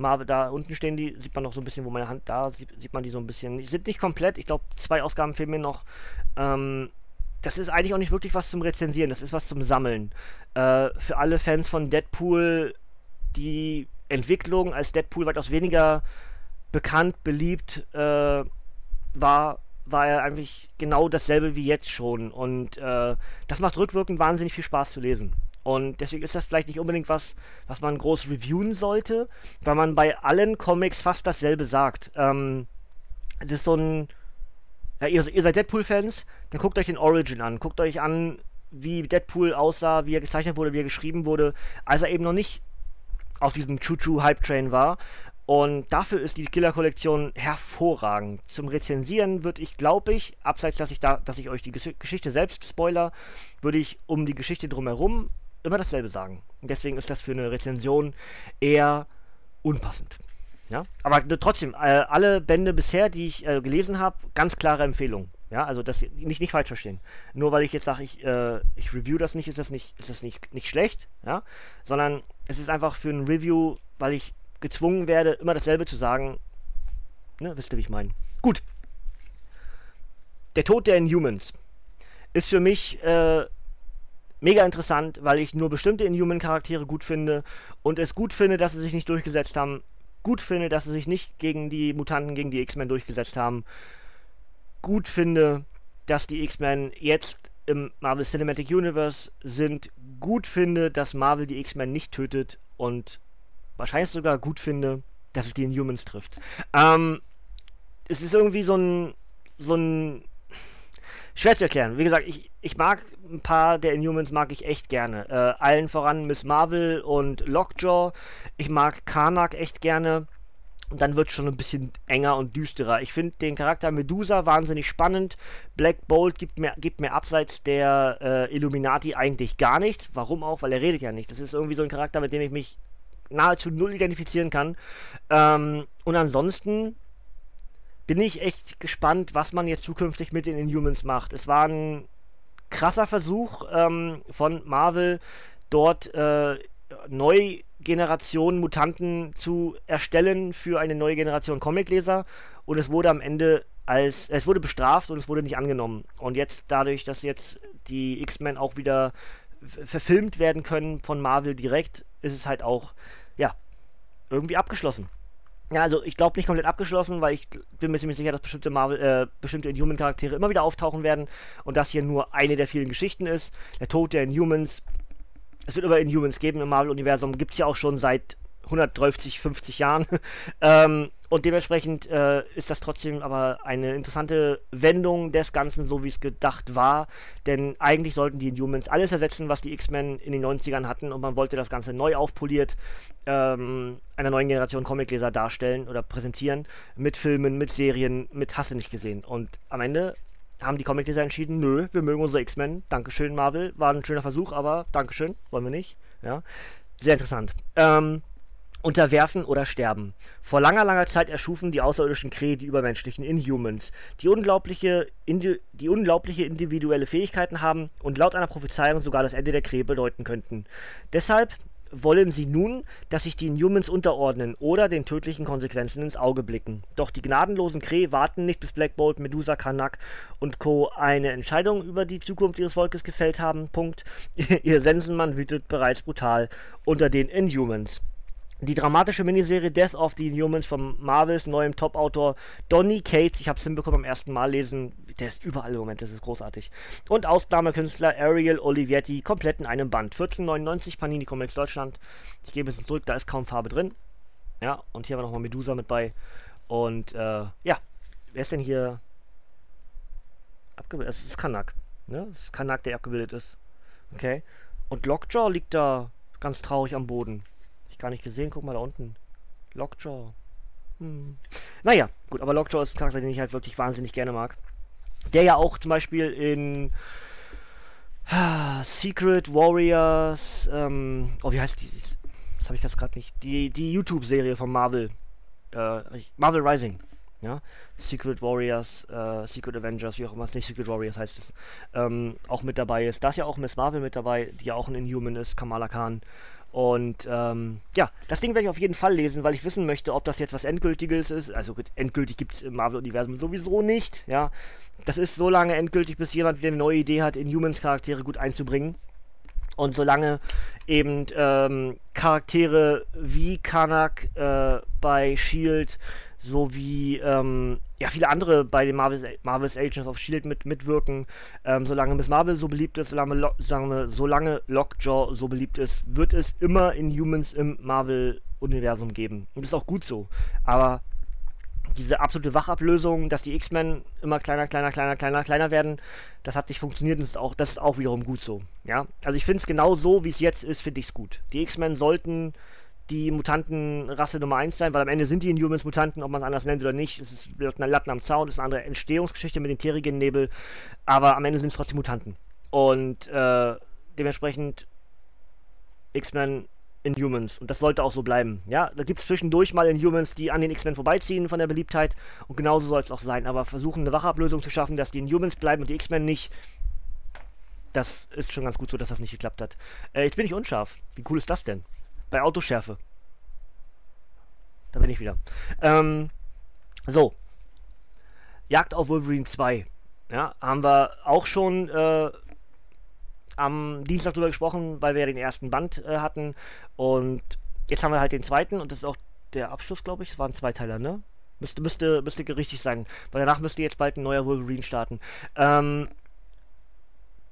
A: Marvel, da unten stehen die, sieht man noch so ein bisschen, wo meine Hand, da sieht, sieht man die so ein bisschen. Die sind nicht komplett, ich glaube, zwei Ausgaben fehlen mir noch. Ähm, das ist eigentlich auch nicht wirklich was zum Rezensieren, das ist was zum Sammeln. Äh, für alle Fans von Deadpool, die Entwicklung, als Deadpool weitaus weniger bekannt, beliebt äh, war, war er eigentlich genau dasselbe wie jetzt schon. Und äh, das macht rückwirkend wahnsinnig viel Spaß zu lesen. Und deswegen ist das vielleicht nicht unbedingt was, was man groß reviewen sollte, weil man bei allen Comics fast dasselbe sagt. Ähm, es ist so ein. Ja, ihr, ihr seid Deadpool-Fans, dann guckt euch den Origin an. Guckt euch an, wie Deadpool aussah, wie er gezeichnet wurde, wie er geschrieben wurde, als er eben noch nicht auf diesem Choo-Choo-Hype-Train war. Und dafür ist die Killer-Kollektion hervorragend. Zum Rezensieren würde ich, glaube ich, abseits, dass ich, da, dass ich euch die Geschichte selbst spoiler, würde ich um die Geschichte drumherum immer dasselbe sagen. Und deswegen ist das für eine Rezension eher unpassend. Ja? Aber trotzdem, äh, alle Bände bisher, die ich äh, gelesen habe, ganz klare Empfehlung. Ja, also das nicht, nicht falsch verstehen. Nur weil ich jetzt sage, ich, äh, ich review das nicht, ist das nicht, ist das nicht, nicht schlecht, ja, sondern es ist einfach für ein Review, weil ich gezwungen werde, immer dasselbe zu sagen. Ne, wisst ihr, wie ich meine? Gut. Der Tod der Inhumans ist für mich äh, mega interessant, weil ich nur bestimmte Inhuman-Charaktere gut finde und es gut finde, dass sie sich nicht durchgesetzt haben. Gut finde, dass sie sich nicht gegen die Mutanten, gegen die X-Men durchgesetzt haben. Gut finde, dass die X-Men jetzt im Marvel Cinematic Universe sind. Gut finde, dass Marvel die X-Men nicht tötet und wahrscheinlich sogar gut finde, dass es die Inhumans trifft. Ähm, es ist irgendwie so ein, so ein, schwer zu erklären. Wie gesagt, ich, ich mag ein paar der Inhumans mag ich echt gerne. Äh, allen voran Miss Marvel und Lockjaw. Ich mag Karnak echt gerne. Und dann wird es schon ein bisschen enger und düsterer. Ich finde den Charakter Medusa wahnsinnig spannend. Black Bolt gibt mir, gibt mir abseits der äh, Illuminati eigentlich gar nichts. Warum auch? Weil er redet ja nicht. Das ist irgendwie so ein Charakter, mit dem ich mich nahezu null identifizieren kann. Ähm, und ansonsten bin ich echt gespannt, was man jetzt zukünftig mit den Inhumans macht. Es war ein krasser Versuch ähm, von Marvel, dort äh, neue Generationen Mutanten zu erstellen für eine neue Generation Comicleser und es wurde am Ende als es wurde bestraft und es wurde nicht angenommen. Und jetzt dadurch, dass jetzt die X-Men auch wieder verfilmt werden können von Marvel direkt, ist es halt auch ja, irgendwie abgeschlossen. Ja, also ich glaube nicht komplett abgeschlossen, weil ich bin mir ziemlich sicher, dass bestimmte Marvel, äh, bestimmte Inhuman-Charaktere immer wieder auftauchen werden und das hier nur eine der vielen Geschichten ist. Der Tod der Inhumans. Es wird immer Inhumans geben im Marvel-Universum, gibt es ja auch schon seit 130, 50 Jahren. ähm, und dementsprechend äh, ist das trotzdem aber eine interessante Wendung des Ganzen, so wie es gedacht war. Denn eigentlich sollten die Inhumans alles ersetzen, was die X-Men in den 90ern hatten. Und man wollte das Ganze neu aufpoliert ähm, einer neuen Generation Comicleser darstellen oder präsentieren. Mit Filmen, mit Serien, mit Hasse nicht gesehen. Und am Ende haben die Comicleser entschieden, nö, wir mögen unsere X-Men. Dankeschön, Marvel. War ein schöner Versuch, aber Dankeschön, wollen wir nicht. Ja. Sehr interessant. Ähm, Unterwerfen oder sterben. Vor langer, langer Zeit erschufen die außerirdischen Krähe die übermenschlichen Inhumans, die unglaubliche, indi die unglaubliche individuelle Fähigkeiten haben und laut einer Prophezeiung sogar das Ende der Krähe bedeuten könnten. Deshalb wollen sie nun, dass sich die Inhumans unterordnen oder den tödlichen Konsequenzen ins Auge blicken. Doch die gnadenlosen Krähe warten nicht, bis Black Bolt, Medusa, Karnak und Co. eine Entscheidung über die Zukunft ihres Volkes gefällt haben. Punkt. Ihr Sensenmann wütet bereits brutal unter den Inhumans. Die dramatische Miniserie Death of the Inhumans von Marvels neuem Top-Autor Donny Cates. Ich habe es hinbekommen beim ersten Mal lesen. Der ist überall im Moment, das ist großartig. Und Ausnahmekünstler Ariel Olivetti, komplett in einem Band. 14,99 Panini Comics Deutschland. Ich gebe es zurück, da ist kaum Farbe drin. Ja, und hier haben wir nochmal Medusa mit bei. Und äh, ja, wer ist denn hier abgebildet? Es ist Kanak. Ne? Es ist Kanak, der abgebildet ist. Okay. Und Lockjaw liegt da ganz traurig am Boden gar nicht gesehen. Guck mal da unten. Lockjaw. Hm. Naja, gut, aber Lockjaw ist ein Charakter, den ich halt wirklich wahnsinnig gerne mag. Der ja auch zum Beispiel in ah, Secret Warriors, ähm, oh, wie heißt die? Das habe ich jetzt gerade nicht. Die, die YouTube-Serie von Marvel. Äh, Marvel Rising. Ja, Secret Warriors, äh, Secret Avengers, wie auch immer es nicht Secret Warriors heißt es, ähm, auch mit dabei ist. Da ist ja auch Miss Marvel mit dabei, die ja auch ein Inhuman ist, Kamala Khan. Und ähm, ja, das Ding werde ich auf jeden Fall lesen, weil ich wissen möchte, ob das jetzt was Endgültiges ist. Also endgültig gibt es im Marvel-Universum sowieso nicht, ja. Das ist so lange endgültig, bis jemand eine neue Idee hat, Inhumans-Charaktere gut einzubringen. Und solange eben ähm, Charaktere wie Kanak äh, bei Shield sowie ähm, ja, viele andere bei den Marvel's, Marvel's Agents of S.H.I.E.L.D. mit, mitwirken. Ähm, solange Miss Marvel so beliebt ist, solange, Lo solange, solange Lockjaw so beliebt ist, wird es immer Inhumans im Marvel-Universum geben. Und das ist auch gut so. Aber diese absolute Wachablösung, dass die X-Men immer kleiner, kleiner, kleiner, kleiner, kleiner werden, das hat nicht funktioniert und das ist auch, das ist auch wiederum gut so. Ja? Also ich finde es genau so, wie es jetzt ist, finde ich es gut. Die X-Men sollten die Mutantenrasse Nummer 1 sein, weil am Ende sind die Inhumans Mutanten, ob man es anders nennt oder nicht. Es ist Latten am Zaun, es ist eine andere Entstehungsgeschichte mit den Terrigen-Nebel, aber am Ende sind es trotzdem Mutanten. Und äh, dementsprechend X-Men Inhumans. Und das sollte auch so bleiben. Ja, da gibt es zwischendurch mal Inhumans, die an den X-Men vorbeiziehen von der Beliebtheit. Und genauso soll es auch sein. Aber versuchen, eine Wachablösung zu schaffen, dass die Inhumans bleiben und die X-Men nicht. Das ist schon ganz gut so, dass das nicht geklappt hat. Äh, jetzt bin ich unscharf. Wie cool ist das denn? Bei Autoschärfe. Da bin ich wieder. Ähm, so. Jagd auf Wolverine 2. Ja, haben wir auch schon äh, am Dienstag drüber gesprochen, weil wir ja den ersten Band äh, hatten. Und jetzt haben wir halt den zweiten und das ist auch der Abschluss, glaube ich. Es waren zwei Teile, ne? Müsste, müsste, müsste richtig sein. Weil danach müsste jetzt bald ein neuer Wolverine starten. Ähm,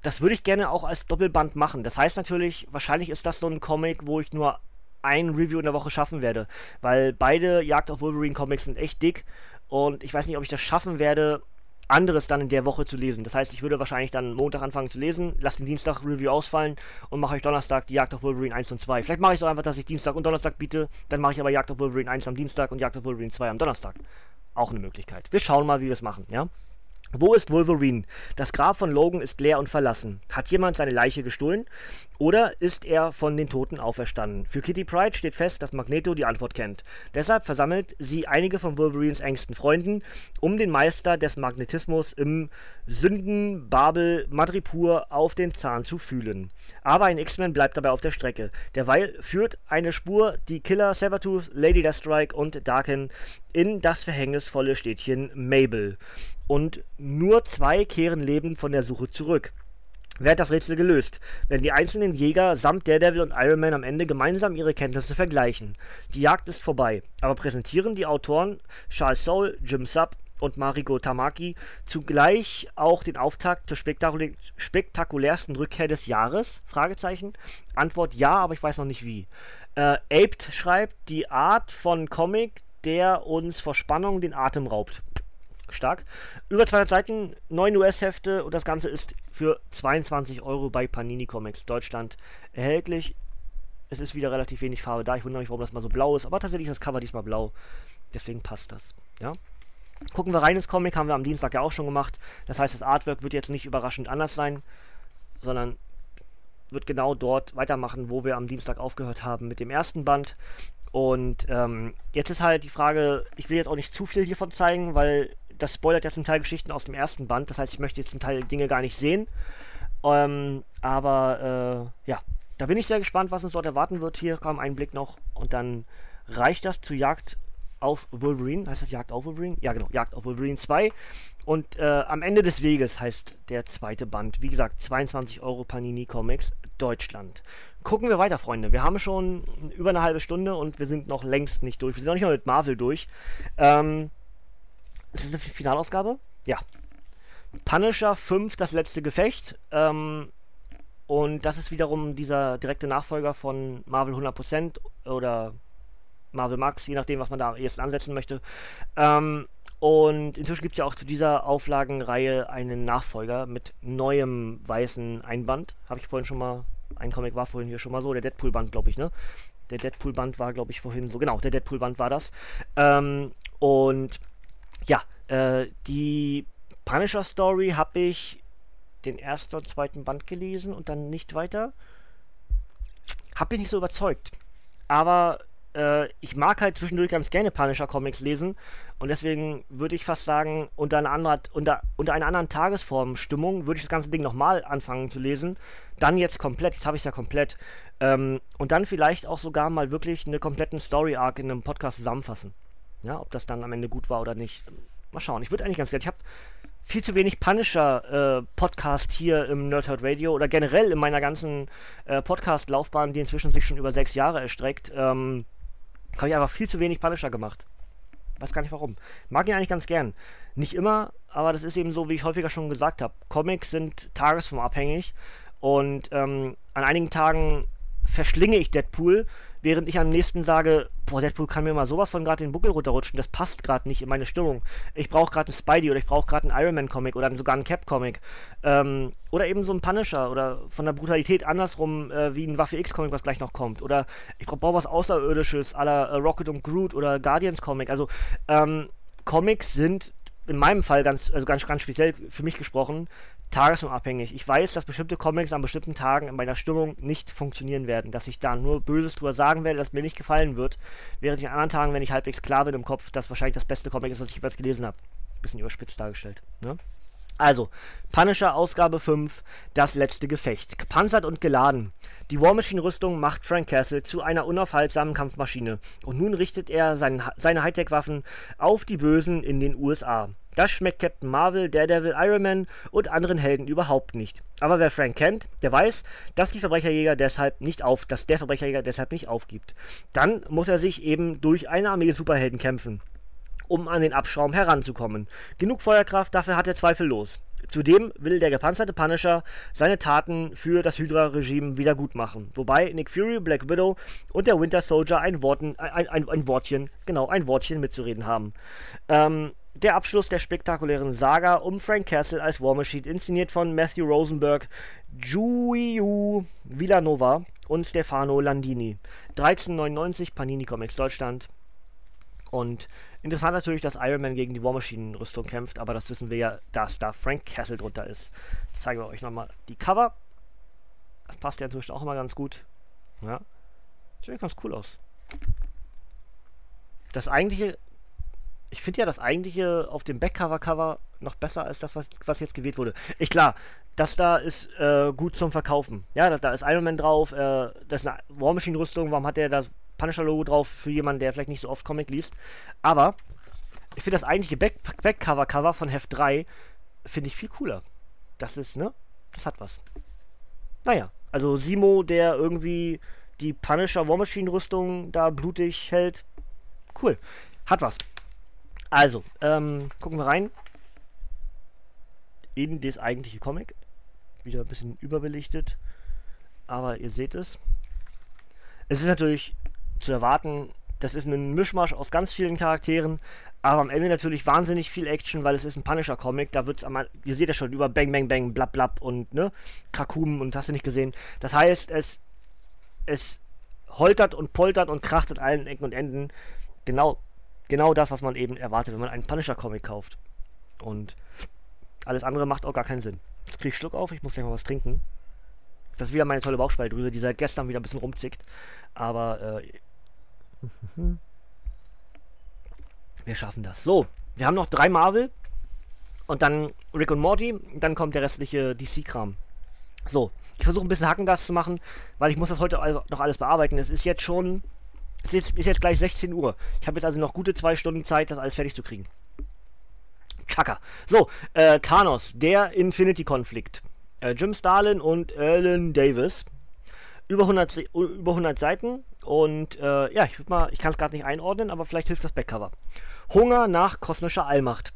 A: das würde ich gerne auch als Doppelband machen. Das heißt natürlich, wahrscheinlich ist das so ein Comic, wo ich nur ein Review in der Woche schaffen werde. Weil beide Jagd auf Wolverine Comics sind echt dick. Und ich weiß nicht, ob ich das schaffen werde, anderes dann in der Woche zu lesen. Das heißt, ich würde wahrscheinlich dann Montag anfangen zu lesen, lasse den Dienstag Review ausfallen und mache ich Donnerstag die Jagd auf Wolverine 1 und 2. Vielleicht mache ich es auch einfach, dass ich Dienstag und Donnerstag biete, dann mache ich aber Jagd auf Wolverine 1 am Dienstag und Jagd auf Wolverine 2 am Donnerstag. Auch eine Möglichkeit. Wir schauen mal, wie wir es machen, ja? Wo ist Wolverine? Das Grab von Logan ist leer und verlassen. Hat jemand seine Leiche gestohlen? Oder ist er von den Toten auferstanden? Für Kitty Pride steht fest, dass Magneto die Antwort kennt. Deshalb versammelt sie einige von Wolverines engsten Freunden, um den Meister des Magnetismus im Sündenbabel Madripur auf den Zahn zu fühlen. Aber ein X-Men bleibt dabei auf der Strecke. Derweil führt eine Spur die Killer Sabertooth, Lady Deathstrike und Darken in das verhängnisvolle Städtchen Mabel und nur zwei kehren lebend von der Suche zurück. Wer hat das Rätsel gelöst? Wenn die einzelnen Jäger samt Daredevil und Iron Man am Ende gemeinsam ihre Kenntnisse vergleichen. Die Jagd ist vorbei, aber präsentieren die Autoren Charles Soule, Jim Sub und Mariko Tamaki zugleich auch den Auftakt zur spektakulär spektakulärsten Rückkehr des Jahres? Fragezeichen. Antwort ja, aber ich weiß noch nicht wie. Äh, Aped schreibt, die Art von Comic, der uns vor Spannung den Atem raubt stark. Über 200 Seiten, 9 US-Hefte und das Ganze ist für 22 Euro bei Panini Comics Deutschland erhältlich. Es ist wieder relativ wenig Farbe da. Ich wundere mich, warum das mal so blau ist, aber tatsächlich ist das Cover diesmal blau. Deswegen passt das. Ja. Gucken wir rein ins Comic, haben wir am Dienstag ja auch schon gemacht. Das heißt, das Artwork wird jetzt nicht überraschend anders sein, sondern wird genau dort weitermachen, wo wir am Dienstag aufgehört haben mit dem ersten Band. Und ähm, jetzt ist halt die Frage, ich will jetzt auch nicht zu viel hiervon zeigen, weil das spoilert ja zum Teil Geschichten aus dem ersten Band. Das heißt, ich möchte jetzt zum Teil Dinge gar nicht sehen. Ähm, aber äh, ja, da bin ich sehr gespannt, was uns dort erwarten wird. Hier kam ein Blick noch und dann reicht das zu Jagd auf Wolverine. Heißt das Jagd auf Wolverine? Ja, genau, Jagd auf Wolverine 2. Und äh, am Ende des Weges heißt der zweite Band. Wie gesagt, 22 Euro Panini Comics Deutschland. Gucken wir weiter, Freunde. Wir haben schon über eine halbe Stunde und wir sind noch längst nicht durch. Wir sind noch nicht mal mit Marvel durch. Ähm, ist das eine Finalausgabe? Ja. Punisher 5, das letzte Gefecht. Ähm, und das ist wiederum dieser direkte Nachfolger von Marvel 100% oder Marvel Max, je nachdem, was man da erst ansetzen möchte. Ähm, und inzwischen gibt es ja auch zu dieser Auflagenreihe einen Nachfolger mit neuem weißen Einband. Habe ich vorhin schon mal, ein Comic war vorhin hier schon mal so, der Deadpool-Band, glaube ich, ne? Der Deadpool-Band war, glaube ich, vorhin so, genau, der Deadpool-Band war das. Ähm, und ja, äh, die Punisher Story habe ich den ersten und zweiten Band gelesen und dann nicht weiter. Hab mich nicht so überzeugt. Aber äh, ich mag halt zwischendurch ganz gerne Punisher Comics lesen und deswegen würde ich fast sagen, unter einer, anderen, unter, unter einer anderen Tagesformstimmung würde ich das ganze Ding nochmal anfangen zu lesen. Dann jetzt komplett, jetzt habe ich es ja komplett. Ähm, und dann vielleicht auch sogar mal wirklich eine kompletten Story-Arc in einem Podcast zusammenfassen. Ja, ob das dann am Ende gut war oder nicht. Mal schauen. Ich würde eigentlich ganz gerne. Ich habe viel zu wenig Punisher-Podcast äh, hier im Nerdhurt Radio oder generell in meiner ganzen äh, Podcast-Laufbahn, die inzwischen sich schon über sechs Jahre erstreckt, ähm, habe ich einfach viel zu wenig Punisher gemacht. Weiß gar nicht warum. Mag ihn eigentlich ganz gern. Nicht immer, aber das ist eben so, wie ich häufiger schon gesagt habe. Comics sind tagesformabhängig und ähm, an einigen Tagen verschlinge ich Deadpool, während ich am nächsten sage, boah, Deadpool kann mir mal sowas von gerade den Buckel runterrutschen, das passt gerade nicht in meine Stimmung. Ich brauche gerade einen Spidey oder ich brauche gerade einen Iron Man Comic oder sogar einen Cap Comic. Ähm, oder eben so einen Punisher oder von der Brutalität andersrum äh, wie ein Waffe X Comic, was gleich noch kommt. Oder ich brauche was Außerirdisches la äh, Rocket und Groot oder Guardians Comic. Also ähm, Comics sind in meinem Fall ganz, also ganz, ganz speziell für mich gesprochen, tagesformabhängig. Ich weiß, dass bestimmte Comics an bestimmten Tagen in meiner Stimmung nicht funktionieren werden, dass ich da nur Böses drüber sagen werde, dass mir nicht gefallen wird, während ich an anderen Tagen, wenn ich halbwegs klar bin im Kopf, das wahrscheinlich das beste Comic ist, was ich jeweils gelesen habe. Bisschen überspitzt dargestellt. Ne? Also, Punisher Ausgabe 5, das letzte Gefecht. Gepanzert und geladen. Die War Machine Rüstung macht Frank Castle zu einer unaufhaltsamen Kampfmaschine. Und nun richtet er sein, seine Hightech-Waffen auf die Bösen in den USA. Das schmeckt Captain Marvel, Daredevil, Iron Man und anderen Helden überhaupt nicht. Aber wer Frank kennt, der weiß, dass die Verbrecherjäger deshalb nicht auf, dass der Verbrecherjäger deshalb nicht aufgibt. Dann muss er sich eben durch eine Armee Superhelden kämpfen um an den Abschaum heranzukommen. Genug Feuerkraft, dafür hat er zweifellos. Zudem will der gepanzerte Punisher seine Taten für das Hydra-Regime wieder gut machen. Wobei Nick Fury, Black Widow und der Winter Soldier ein, Worten, ein, ein, ein Wortchen, genau, ein Wortchen mitzureden haben. Ähm, der Abschluss der spektakulären Saga um Frank Castle als War Machine, inszeniert von Matthew Rosenberg, Giuliu Villanova und Stefano Landini. 1399 Panini Comics Deutschland. Und interessant natürlich, dass Iron Man gegen die War Machine Rüstung kämpft, aber das wissen wir ja, dass da Frank Castle drunter ist. Zeigen wir euch nochmal die Cover. Das passt ja inzwischen auch immer ganz gut. Ja. Sieht ganz cool aus. Das eigentliche, ich finde ja das eigentliche auf dem Backcover-Cover noch besser als das, was, was jetzt gewählt wurde. Ich klar, das da ist äh, gut zum Verkaufen. Ja, da, da ist Iron Man drauf, äh, das ist eine War Machine Rüstung, warum hat der das Punisher-Logo drauf für jemanden, der vielleicht nicht so oft Comic liest. Aber ich finde das eigentliche Backcover-Cover von Heft 3 finde ich viel cooler. Das ist, ne? Das hat was. Naja, also Simo, der irgendwie die Punisher War Machine Rüstung da blutig hält. Cool. Hat was. Also, ähm, gucken wir rein. In das eigentliche Comic. Wieder ein bisschen überbelichtet. Aber ihr seht es. Es ist natürlich zu erwarten. Das ist ein Mischmasch aus ganz vielen Charakteren, aber am Ende natürlich wahnsinnig viel Action, weil es ist ein Punisher-Comic. Da wird es, ihr seht ja schon, über Bang, Bang, Bang, blab, blab und, ne, Krakum und hast du nicht gesehen. Das heißt, es, es holtert und poltert und kracht an allen Ecken und Enden. Genau, genau das, was man eben erwartet, wenn man einen Punisher-Comic kauft. Und alles andere macht auch gar keinen Sinn. Jetzt kriege ich Schluck auf, ich muss gleich mal was trinken. Das ist wieder meine tolle Bauchspeicheldrüse, die seit gestern wieder ein bisschen rumzickt. Aber äh, wir schaffen das. So, wir haben noch drei Marvel und dann Rick und Morty, dann kommt der restliche DC-Kram. So, ich versuche ein bisschen Hackengas zu machen, weil ich muss das heute also noch alles bearbeiten. Es ist jetzt schon, es ist, ist jetzt gleich 16 Uhr. Ich habe jetzt also noch gute zwei Stunden Zeit, das alles fertig zu kriegen. Chaka. So, äh, Thanos, der Infinity-Konflikt. Äh, Jim Starlin und Alan Davis. Über 100, über 100 Seiten, und äh, ja, ich würde mal, ich kann es gerade nicht einordnen, aber vielleicht hilft das Backcover. Hunger nach kosmischer Allmacht.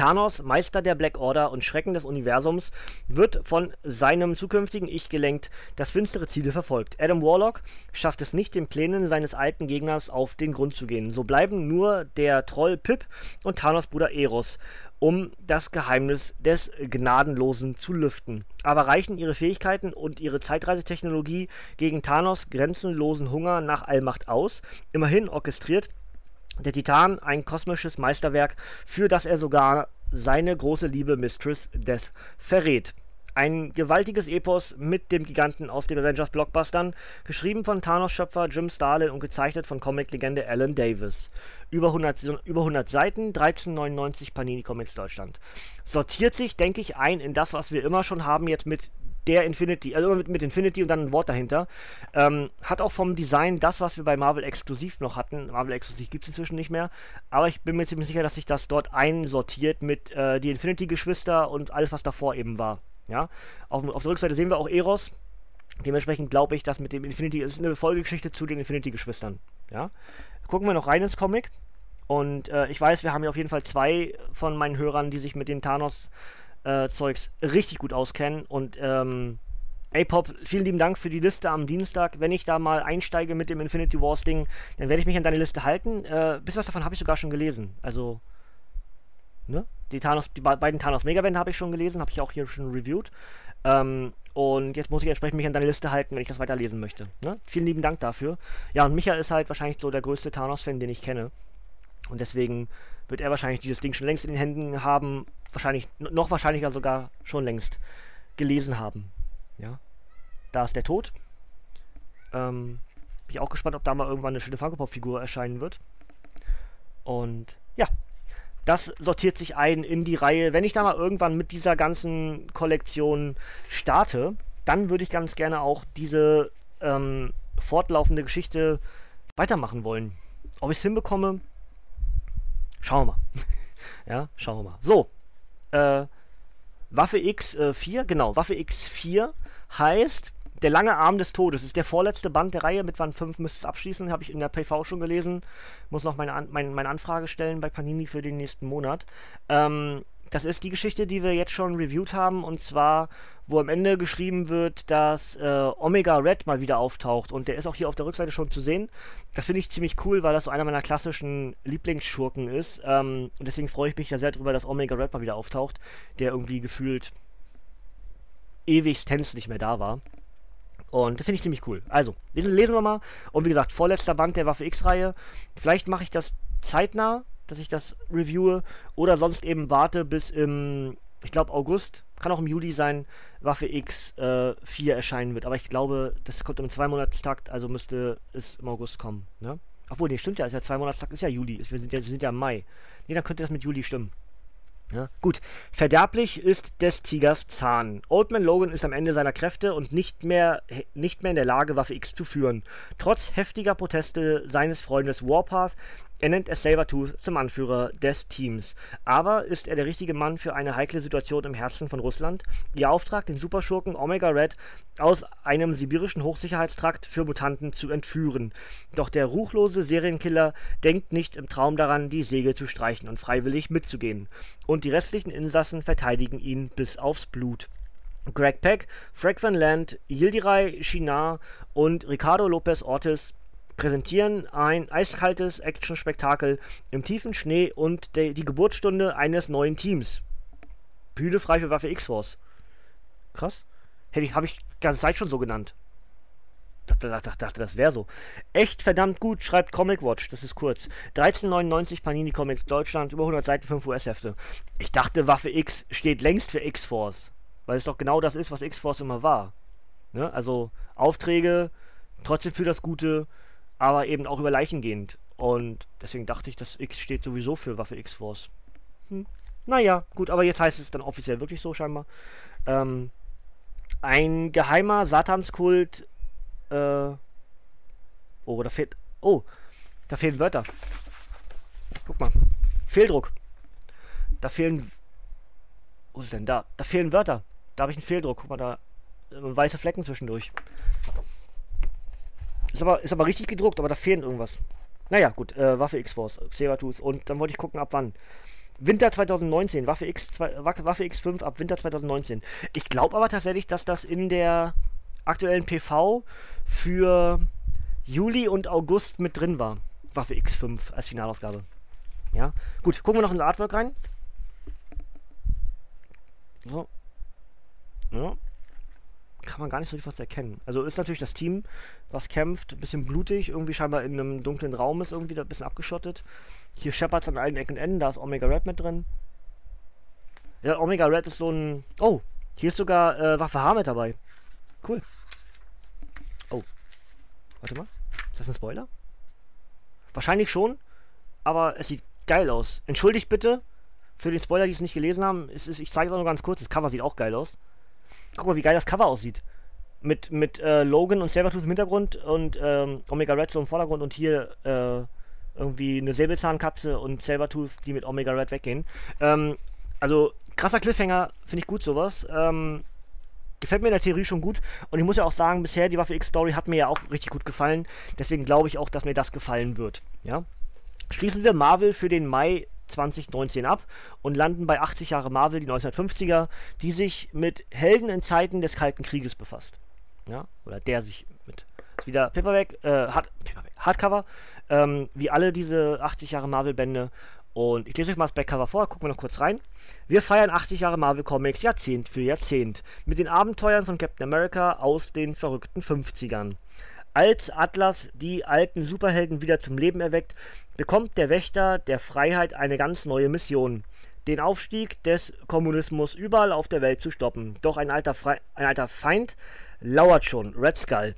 A: Thanos, Meister der Black Order und Schrecken des Universums, wird von seinem zukünftigen Ich gelenkt, das finstere Ziele verfolgt. Adam Warlock schafft es nicht, den Plänen seines alten Gegners auf den Grund zu gehen. So bleiben nur der Troll Pip und Thanos Bruder Eros um das Geheimnis des Gnadenlosen zu lüften. Aber reichen ihre Fähigkeiten und ihre Zeitreisetechnologie gegen Thanos grenzenlosen Hunger nach Allmacht aus? Immerhin orchestriert der Titan ein kosmisches Meisterwerk, für das er sogar seine große Liebe Mistress Death verrät. Ein gewaltiges Epos mit dem Giganten aus den Avengers-Blockbustern, geschrieben von Thanos-Schöpfer Jim Starlin und gezeichnet von Comic-Legende Alan Davis. Über 100, über 100 Seiten, 1399 Panini Comics Deutschland. Sortiert sich, denke ich, ein in das, was wir immer schon haben, jetzt mit der Infinity, also mit, mit Infinity und dann ein Wort dahinter. Ähm, hat auch vom Design das, was wir bei Marvel exklusiv noch hatten. Marvel exklusiv gibt es inzwischen nicht mehr. Aber ich bin mir ziemlich sicher, dass sich das dort einsortiert mit äh, die Infinity-Geschwister und alles, was davor eben war. Ja? Auf, auf der Rückseite sehen wir auch Eros. Dementsprechend glaube ich, dass mit dem Infinity, ist eine Folgegeschichte zu den Infinity-Geschwistern. Ja? Gucken wir noch rein ins Comic. Und äh, ich weiß, wir haben ja auf jeden Fall zwei von meinen Hörern, die sich mit dem Thanos-Zeugs äh, richtig gut auskennen. Und ähm, Ey Pop, vielen lieben Dank für die Liste am Dienstag. Wenn ich da mal einsteige mit dem Infinity Wars Ding, dann werde ich mich an deine Liste halten. Äh, bisschen was davon habe ich sogar schon gelesen. Also, ne? Die, Thanos, die beiden Thanos Megabände habe ich schon gelesen, habe ich auch hier schon reviewed. Ähm, und jetzt muss ich entsprechend mich an deine Liste halten, wenn ich das weiterlesen möchte. Ne? Vielen lieben Dank dafür. Ja, und Micha ist halt wahrscheinlich so der größte Thanos-Fan, den ich kenne. Und deswegen wird er wahrscheinlich dieses Ding schon längst in den Händen haben. Wahrscheinlich, noch wahrscheinlicher sogar schon längst gelesen haben. Ja. Da ist der Tod. Ähm, bin ich auch gespannt, ob da mal irgendwann eine schöne Funko Pop Figur erscheinen wird. Und ja, das sortiert sich ein in die Reihe. Wenn ich da mal irgendwann mit dieser ganzen Kollektion starte, dann würde ich ganz gerne auch diese ähm, fortlaufende Geschichte weitermachen wollen. Ob ich es hinbekomme, schauen wir mal. ja, schauen wir mal. So, äh, Waffe X4, äh, genau, Waffe X4 heißt Der lange Arm des Todes. Ist der vorletzte Band der Reihe. Mit Band 5 müsste es abschließen. Habe ich in der PV schon gelesen. Muss noch meine, An meine, meine Anfrage stellen bei Panini für den nächsten Monat. Ähm, das ist die Geschichte, die wir jetzt schon reviewed haben. Und zwar, wo am Ende geschrieben wird, dass äh, Omega Red mal wieder auftaucht. Und der ist auch hier auf der Rückseite schon zu sehen. Das finde ich ziemlich cool, weil das so einer meiner klassischen Lieblingsschurken ist. Ähm, und deswegen freue ich mich ja sehr darüber, dass Omega Red mal wieder auftaucht. Der irgendwie gefühlt ewigstens nicht mehr da war. Und das finde ich ziemlich cool. Also, lesen, lesen wir mal. Und wie gesagt, vorletzter Band der Waffe X-Reihe. Vielleicht mache ich das zeitnah, dass ich das reviewe. Oder sonst eben warte bis im, ich glaube, August. Kann auch im Juli sein, Waffe X äh, 4 erscheinen wird. Aber ich glaube, das kommt im Zweimonatstakt, also müsste es im August kommen. Ne? Obwohl, nee, stimmt ja, ist ja Zweimonatstakt, ist ja Juli. Wir sind ja, wir sind ja im Mai. Nee, dann könnte das mit Juli stimmen. Ja, gut. Verderblich ist des Tigers Zahn. Oldman Logan ist am Ende seiner Kräfte und nicht mehr, nicht mehr in der Lage, Waffe X zu führen. Trotz heftiger Proteste seines Freundes Warpath er nennt es Sabertooth zum Anführer des Teams. Aber ist er der richtige Mann für eine heikle Situation im Herzen von Russland? Ihr Auftrag, den Superschurken Omega Red aus einem sibirischen Hochsicherheitstrakt für Mutanten zu entführen. Doch der ruchlose Serienkiller denkt nicht im Traum daran, die Segel zu streichen und freiwillig mitzugehen. Und die restlichen Insassen verteidigen ihn bis aufs Blut. Greg Peck, Frank Van Land, Yildiray Shinar und Ricardo Lopez Ortiz präsentieren ein eiskaltes Action-Spektakel im tiefen Schnee und die Geburtsstunde eines neuen Teams. Bühne frei für Waffe X-Force. Krass. Hätte ich, habe ich die ganze Zeit schon so genannt. Dachte, dachte, dachte das wäre so. Echt verdammt gut, schreibt Comic Watch, das ist kurz. 13,99 Panini Comics Deutschland, über 100 Seiten, 5 US-Hefte. Ich dachte, Waffe X steht längst für X-Force. Weil es doch genau das ist, was X-Force immer war. Ne? Also Aufträge, trotzdem für das Gute, aber eben auch über Leichen gehend. Und deswegen dachte ich, das X steht sowieso für Waffe X-Force. Hm. Naja, gut, aber jetzt heißt es dann offiziell wirklich so scheinbar. Ähm, ein geheimer Satanskult. Äh, oh, da fehlt. Oh, da fehlen Wörter. Guck mal. Fehldruck. Da fehlen. Wo ist denn da? Da fehlen Wörter. Da habe ich einen Fehldruck. Guck mal, da. Äh, weiße Flecken zwischendurch. Ist aber, ist aber richtig gedruckt, aber da fehlen irgendwas. Naja, gut, äh, Waffe X-Force, Xeratus. Und dann wollte ich gucken, ab wann. Winter 2019, Waffe, X, Waffe X5 ab Winter 2019. Ich glaube aber tatsächlich, dass das in der aktuellen PV für Juli und August mit drin war. Waffe X5 als Finalausgabe. Ja, gut, gucken wir noch ins Artwork rein. So. Ja, kann man gar nicht so was erkennen. Also ist natürlich das Team, was kämpft, ein bisschen blutig, irgendwie scheinbar in einem dunklen Raum ist, irgendwie ein bisschen abgeschottet. Hier Shepards an allen Ecken und Enden, da ist Omega Red mit drin. Ja, Omega Red ist so ein. Oh, hier ist sogar äh, Waffe H mit dabei. Cool. Oh. Warte mal. Ist das ein Spoiler? Wahrscheinlich schon, aber es sieht geil aus. Entschuldigt bitte für den Spoiler, die es nicht gelesen haben. Es ist, ich zeige es auch nur ganz kurz. Das Cover sieht auch geil aus. Guck mal, wie geil das Cover aussieht. Mit, mit äh, Logan und Sabertooth im Hintergrund und ähm, Omega Red so im Vordergrund und hier äh, irgendwie eine Säbelzahnkatze und Sabertooth, die mit Omega Red weggehen. Ähm, also krasser Cliffhanger, finde ich gut sowas. Ähm, gefällt mir in der Theorie schon gut. Und ich muss ja auch sagen, bisher die Waffe X-Story hat mir ja auch richtig gut gefallen. Deswegen glaube ich auch, dass mir das gefallen wird. Ja? Schließen wir Marvel für den Mai 2019 ab und landen bei 80 Jahre Marvel, die 1950er, die sich mit Helden in Zeiten des Kalten Krieges befasst. Ja, oder der sich mit. Ist wieder Paperback, äh, Hard, Paperback, Hardcover, ähm, wie alle diese 80 Jahre Marvel-Bände. Und ich lese euch mal das Backcover vor, gucken wir noch kurz rein. Wir feiern 80 Jahre Marvel Comics Jahrzehnt für Jahrzehnt mit den Abenteuern von Captain America aus den verrückten 50ern. Als Atlas die alten Superhelden wieder zum Leben erweckt, bekommt der Wächter der Freiheit eine ganz neue Mission. Den Aufstieg des Kommunismus überall auf der Welt zu stoppen. Doch ein alter, Fre ein alter Feind lauert schon, Red Skull.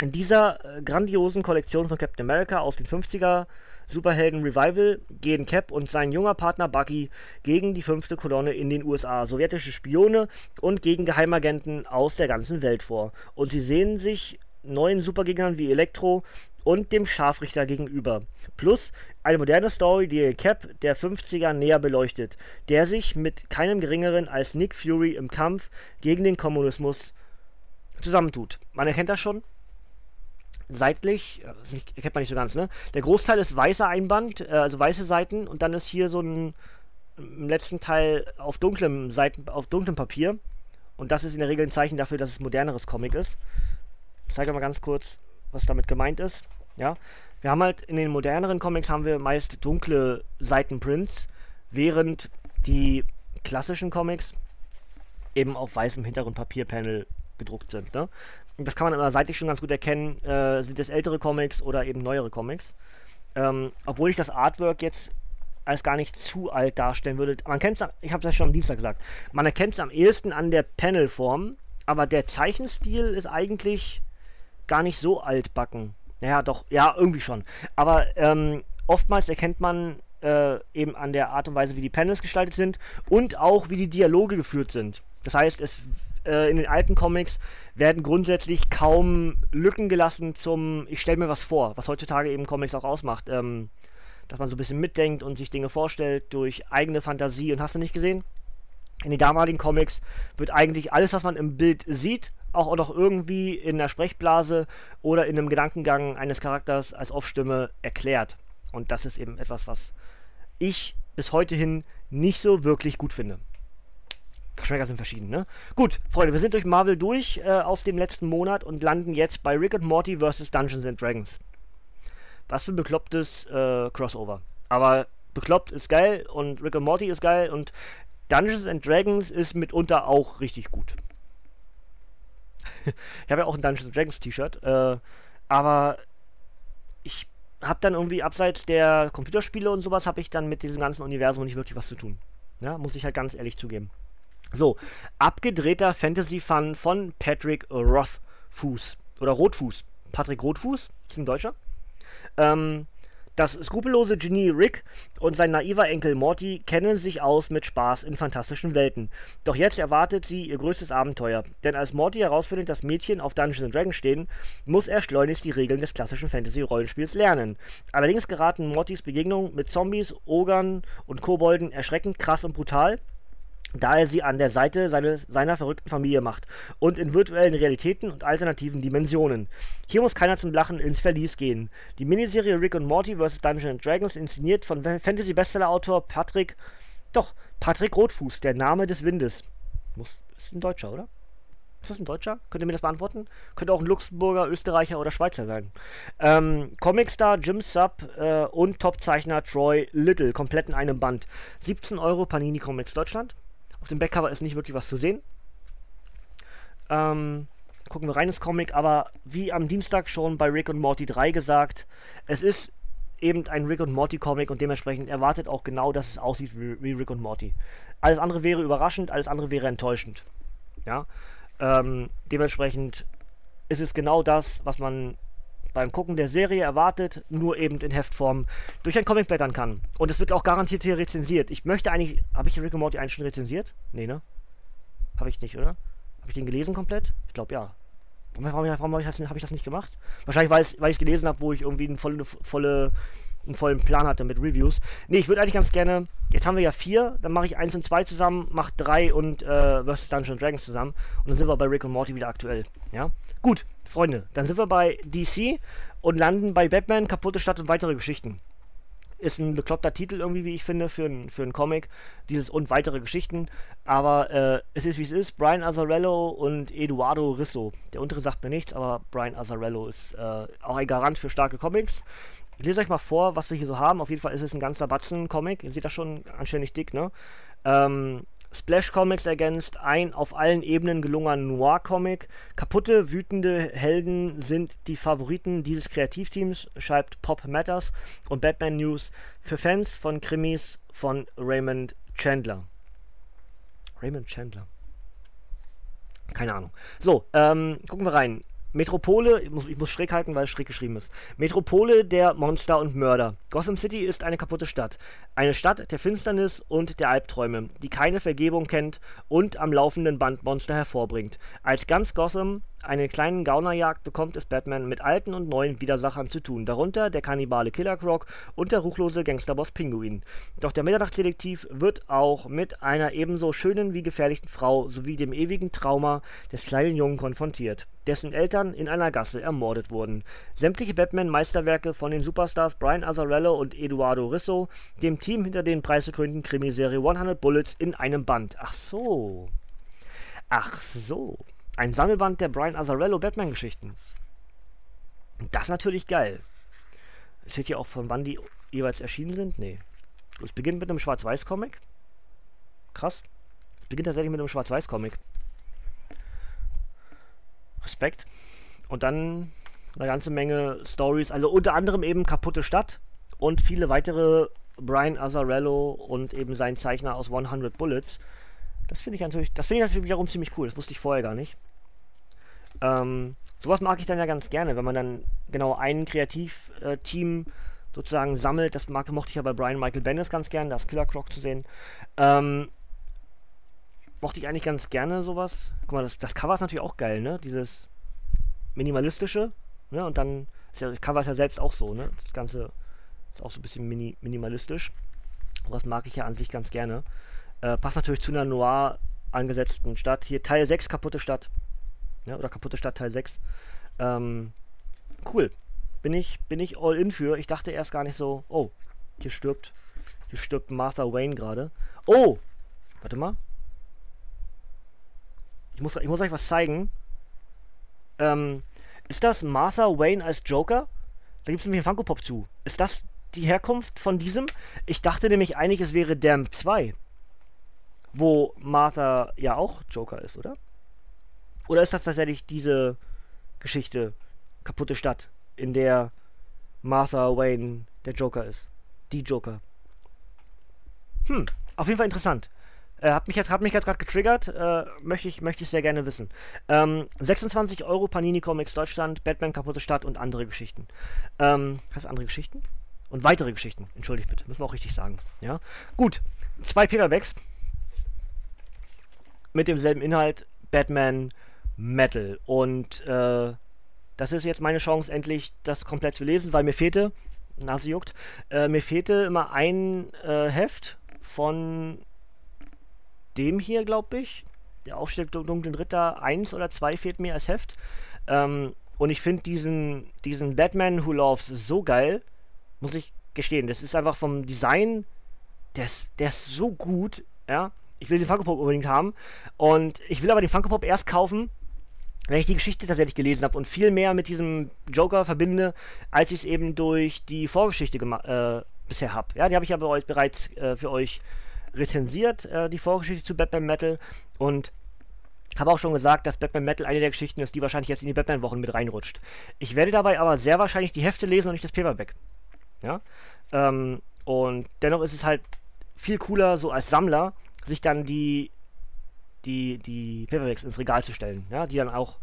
A: In dieser äh, grandiosen Kollektion von Captain America aus den 50er Superhelden Revival gehen Cap und sein junger Partner Bucky gegen die fünfte Kolonne in den USA, sowjetische Spione und gegen Geheimagenten aus der ganzen Welt vor. Und sie sehen sich neuen Supergegnern wie Elektro und dem Scharfrichter gegenüber. Plus eine moderne Story, die Cap der 50er näher beleuchtet, der sich mit keinem geringeren als Nick Fury im Kampf gegen den Kommunismus zusammentut. Man erkennt das schon. Seitlich, das erkennt man nicht so ganz, ne? Der Großteil ist weißer Einband, äh, also weiße Seiten, und dann ist hier so ein im letzten Teil auf dunklem Seiten, auf dunklem Papier. Und das ist in der Regel ein Zeichen dafür, dass es moderneres Comic ist. Ich zeige mal ganz kurz, was damit gemeint ist. Ja, wir haben halt in den moderneren Comics haben wir meist dunkle Seitenprints, während die klassischen Comics eben auf weißem Hintergrundpapierpanel gedruckt sind. Ne? Das kann man immer seitlich schon ganz gut erkennen, äh, sind es ältere Comics oder eben neuere Comics. Ähm, obwohl ich das Artwork jetzt als gar nicht zu alt darstellen würde. Man kennt ich habe es ja schon am Dienstag gesagt, man erkennt es am ehesten an der Panelform, aber der Zeichenstil ist eigentlich gar nicht so altbacken. Naja, doch, ja, irgendwie schon. Aber ähm, oftmals erkennt man äh, eben an der Art und Weise, wie die Panels gestaltet sind und auch wie die Dialoge geführt sind. Das heißt, es äh, in den alten Comics werden grundsätzlich kaum Lücken gelassen zum Ich stelle mir was vor, was heutzutage eben Comics auch ausmacht. Ähm, dass man so ein bisschen mitdenkt und sich Dinge vorstellt durch eigene Fantasie und hast du nicht gesehen? In den damaligen Comics wird eigentlich alles, was man im Bild sieht, auch noch irgendwie in der Sprechblase oder in einem Gedankengang eines Charakters als Off-Stimme erklärt. Und das ist eben etwas, was ich bis heute hin nicht so wirklich gut finde. Geschmäcker sind verschieden, ne? Gut, Freunde, wir sind durch Marvel durch äh, aus dem letzten Monat und landen jetzt bei Rick and Morty vs. Dungeons and Dragons. Was für ein beklopptes äh, Crossover. Aber bekloppt ist geil und Rick and Morty ist geil und Dungeons and Dragons ist mitunter auch richtig gut ich habe ja auch ein Dungeons Dragons T-Shirt, äh, aber ich habe dann irgendwie abseits der Computerspiele und sowas, habe ich dann mit diesem ganzen Universum nicht wirklich was zu tun. Ja, muss ich halt ganz ehrlich zugeben. So, abgedrehter Fantasy-Fun von Patrick Rothfuß. Oder Rotfuß. Patrick Rotfuß, ist ein Deutscher. Ähm, das skrupellose Genie Rick und sein naiver Enkel Morty kennen sich aus mit Spaß in fantastischen Welten. Doch jetzt erwartet sie ihr größtes Abenteuer. Denn als Morty herausfindet, dass Mädchen auf Dungeons Dragons stehen, muss er schleunigst die Regeln des klassischen Fantasy-Rollenspiels lernen. Allerdings geraten Mortys Begegnungen mit Zombies, Ogern und Kobolden erschreckend krass und brutal da er sie an der Seite seine, seiner verrückten Familie macht und in virtuellen Realitäten und alternativen Dimensionen. Hier muss keiner zum Lachen ins Verlies gehen. Die Miniserie Rick und Morty vs. Dungeons Dragons, inszeniert von Fantasy-Bestseller-Autor Patrick, doch, Patrick Rotfuß, der Name des Windes. Muss, ist ein Deutscher, oder? Ist das ein Deutscher? Könnt ihr mir das beantworten? Könnte auch ein Luxemburger, Österreicher oder Schweizer sein. Ähm, Comicstar Jim Sub äh, und Topzeichner Troy Little, komplett in einem Band. 17 Euro Panini Comics Deutschland. Auf dem Backcover ist nicht wirklich was zu sehen. Ähm, gucken wir rein ins Comic, aber wie am Dienstag schon bei Rick und Morty 3 gesagt, es ist eben ein Rick und Morty Comic und dementsprechend erwartet auch genau, dass es aussieht wie, Rick und Morty. Alles andere wäre überraschend, alles andere wäre enttäuschend. Ja, ähm, dementsprechend ist es genau das, was man beim Gucken der Serie erwartet, nur eben in Heftform durch ein Comic blättern kann. Und es wird auch garantiert hier rezensiert. Ich möchte eigentlich. Habe ich Rick and Morty eigentlich schon rezensiert? Nee, ne? Habe ich nicht, oder? Habe ich den gelesen komplett? Ich glaube ja. Warum, warum, warum habe ich, das, hab ich das nicht gemacht? Wahrscheinlich, weil ich es gelesen habe, wo ich irgendwie eine volle, volle, einen vollen Plan hatte mit Reviews. Nee, ich würde eigentlich ganz gerne. Jetzt haben wir ja vier, dann mache ich eins und zwei zusammen, mache drei und äh, vs. Dungeons Dragons zusammen. Und dann sind wir bei Rick und Morty wieder aktuell. Ja? Gut, Freunde, dann sind wir bei DC und landen bei Batman, kaputte Stadt und weitere Geschichten. ist ein bekloppter Titel irgendwie, wie ich finde, für, ein, für einen Comic. Dieses und weitere Geschichten. Aber äh, es ist wie es ist. Brian Azzarello und Eduardo Risso. Der untere sagt mir nichts, aber Brian Azzarello ist äh, auch ein Garant für starke Comics. Ich lese euch mal vor, was wir hier so haben. Auf jeden Fall ist es ein ganzer Batzen-Comic. Ihr seht das schon anständig dick, ne? Ähm, Splash Comics ergänzt ein auf allen Ebenen gelungener Noir-Comic. Kaputte, wütende Helden sind die Favoriten dieses Kreativteams, schreibt Pop Matters und Batman News für Fans von Krimis von Raymond Chandler. Raymond Chandler. Keine Ahnung. So, ähm, gucken wir rein. Metropole, ich muss, ich muss schräg halten, weil es schräg geschrieben ist. Metropole der Monster und Mörder. Gotham City ist eine kaputte Stadt. Eine Stadt der Finsternis und der Albträume, die keine Vergebung kennt und am laufenden Band Monster hervorbringt. Als ganz Gotham einen kleinen Gaunerjagd bekommt es Batman mit alten und neuen Widersachern zu tun, darunter der Kannibale Killer Croc und der ruchlose Gangsterboss Pinguin. Doch der Mitternachtsdetektiv wird auch mit einer ebenso schönen wie gefährlichen Frau sowie dem ewigen Trauma des kleinen Jungen konfrontiert, dessen Eltern in einer Gasse ermordet wurden. Sämtliche Batman-Meisterwerke von den Superstars Brian Azzarello und Eduardo Risso, dem Team hinter den preisgekrönten Krimiserie 100 Bullets in einem Band. Ach so. Ach so. Ein Sammelband der Brian Azzarello Batman-Geschichten. Das ist natürlich geil. Steht hier auch von wann die jeweils erschienen sind? Nee. Es beginnt mit einem Schwarz-Weiß-Comic. Krass. Es beginnt tatsächlich mit einem Schwarz-Weiß-Comic. Respekt. Und dann eine ganze Menge Stories, also unter anderem eben Kaputte Stadt und viele weitere Brian Azzarello und eben sein Zeichner aus 100 Bullets. Das finde ich natürlich, das finde ich natürlich wiederum ziemlich cool. Das wusste ich vorher gar nicht. Ähm, sowas mag ich dann ja ganz gerne, wenn man dann genau ein Kreativteam sozusagen sammelt. Das mag, mochte ich ja bei Brian Michael Bendis ganz gerne, das Killer Croc zu sehen. Ähm, mochte ich eigentlich ganz gerne sowas. Guck mal, das, das Cover ist natürlich auch geil, ne? Dieses minimalistische, ne? Und dann ist ja, das Cover ist ja selbst auch so, ne? Das Ganze ist auch so ein bisschen mini, minimalistisch. Was mag ich ja an sich ganz gerne. Äh, passt natürlich zu einer noir angesetzten Stadt. Hier Teil 6, kaputte Stadt. Ja, oder kaputte Stadt Teil 6. Ähm, cool. Bin ich, bin ich all in für. Ich dachte erst gar nicht so, oh, hier stirbt, hier stirbt Martha Wayne gerade. Oh! Warte mal. Ich muss, ich muss euch was zeigen. Ähm, ist das Martha Wayne als Joker? Da gibt es nämlich einen Funko Pop zu. Ist das die Herkunft von diesem? Ich dachte nämlich eigentlich, es wäre Damn 2 wo Martha ja auch Joker ist, oder? Oder ist das tatsächlich diese Geschichte, kaputte Stadt, in der Martha Wayne der Joker ist? Die Joker. Hm, auf jeden Fall interessant. Äh, hat mich jetzt, hat mich gerade getriggert, äh, möchte ich, möchte ich sehr gerne wissen. Ähm, 26 Euro Panini Comics Deutschland, Batman kaputte Stadt und andere Geschichten. Ähm, heißt andere Geschichten? Und weitere Geschichten, entschuldigt bitte, müssen wir auch richtig sagen. Ja, gut. Zwei Paperbacks mit demselben Inhalt, Batman Metal. Und äh, das ist jetzt meine Chance, endlich das komplett zu lesen, weil mir fehlte, Nase juckt, äh, mir fehlte immer ein äh, Heft von dem hier, glaube ich. Der Aufstieg dunklen Ritter 1 oder 2 fehlt mir als Heft. Ähm, und ich finde diesen, diesen Batman Who Loves so geil, muss ich gestehen. Das ist einfach vom Design, der ist, der ist so gut, ja. Ich will den Funko Pop unbedingt haben. Und ich will aber den Funko Pop erst kaufen, wenn ich die Geschichte tatsächlich gelesen habe und viel mehr mit diesem Joker verbinde, als ich es eben durch die Vorgeschichte äh, bisher habe. Ja, die habe ich aber euch bereits äh, für euch rezensiert, äh, die Vorgeschichte zu Batman Metal. Und habe auch schon gesagt, dass Batman Metal eine der Geschichten ist, die wahrscheinlich jetzt in die Batman-Wochen mit reinrutscht. Ich werde dabei aber sehr wahrscheinlich die Hefte lesen und nicht das Paperback. Ja? Ähm, und dennoch ist es halt viel cooler, so als Sammler, sich dann die, die, die Paperbacks ins Regal zu stellen, ja, die dann auch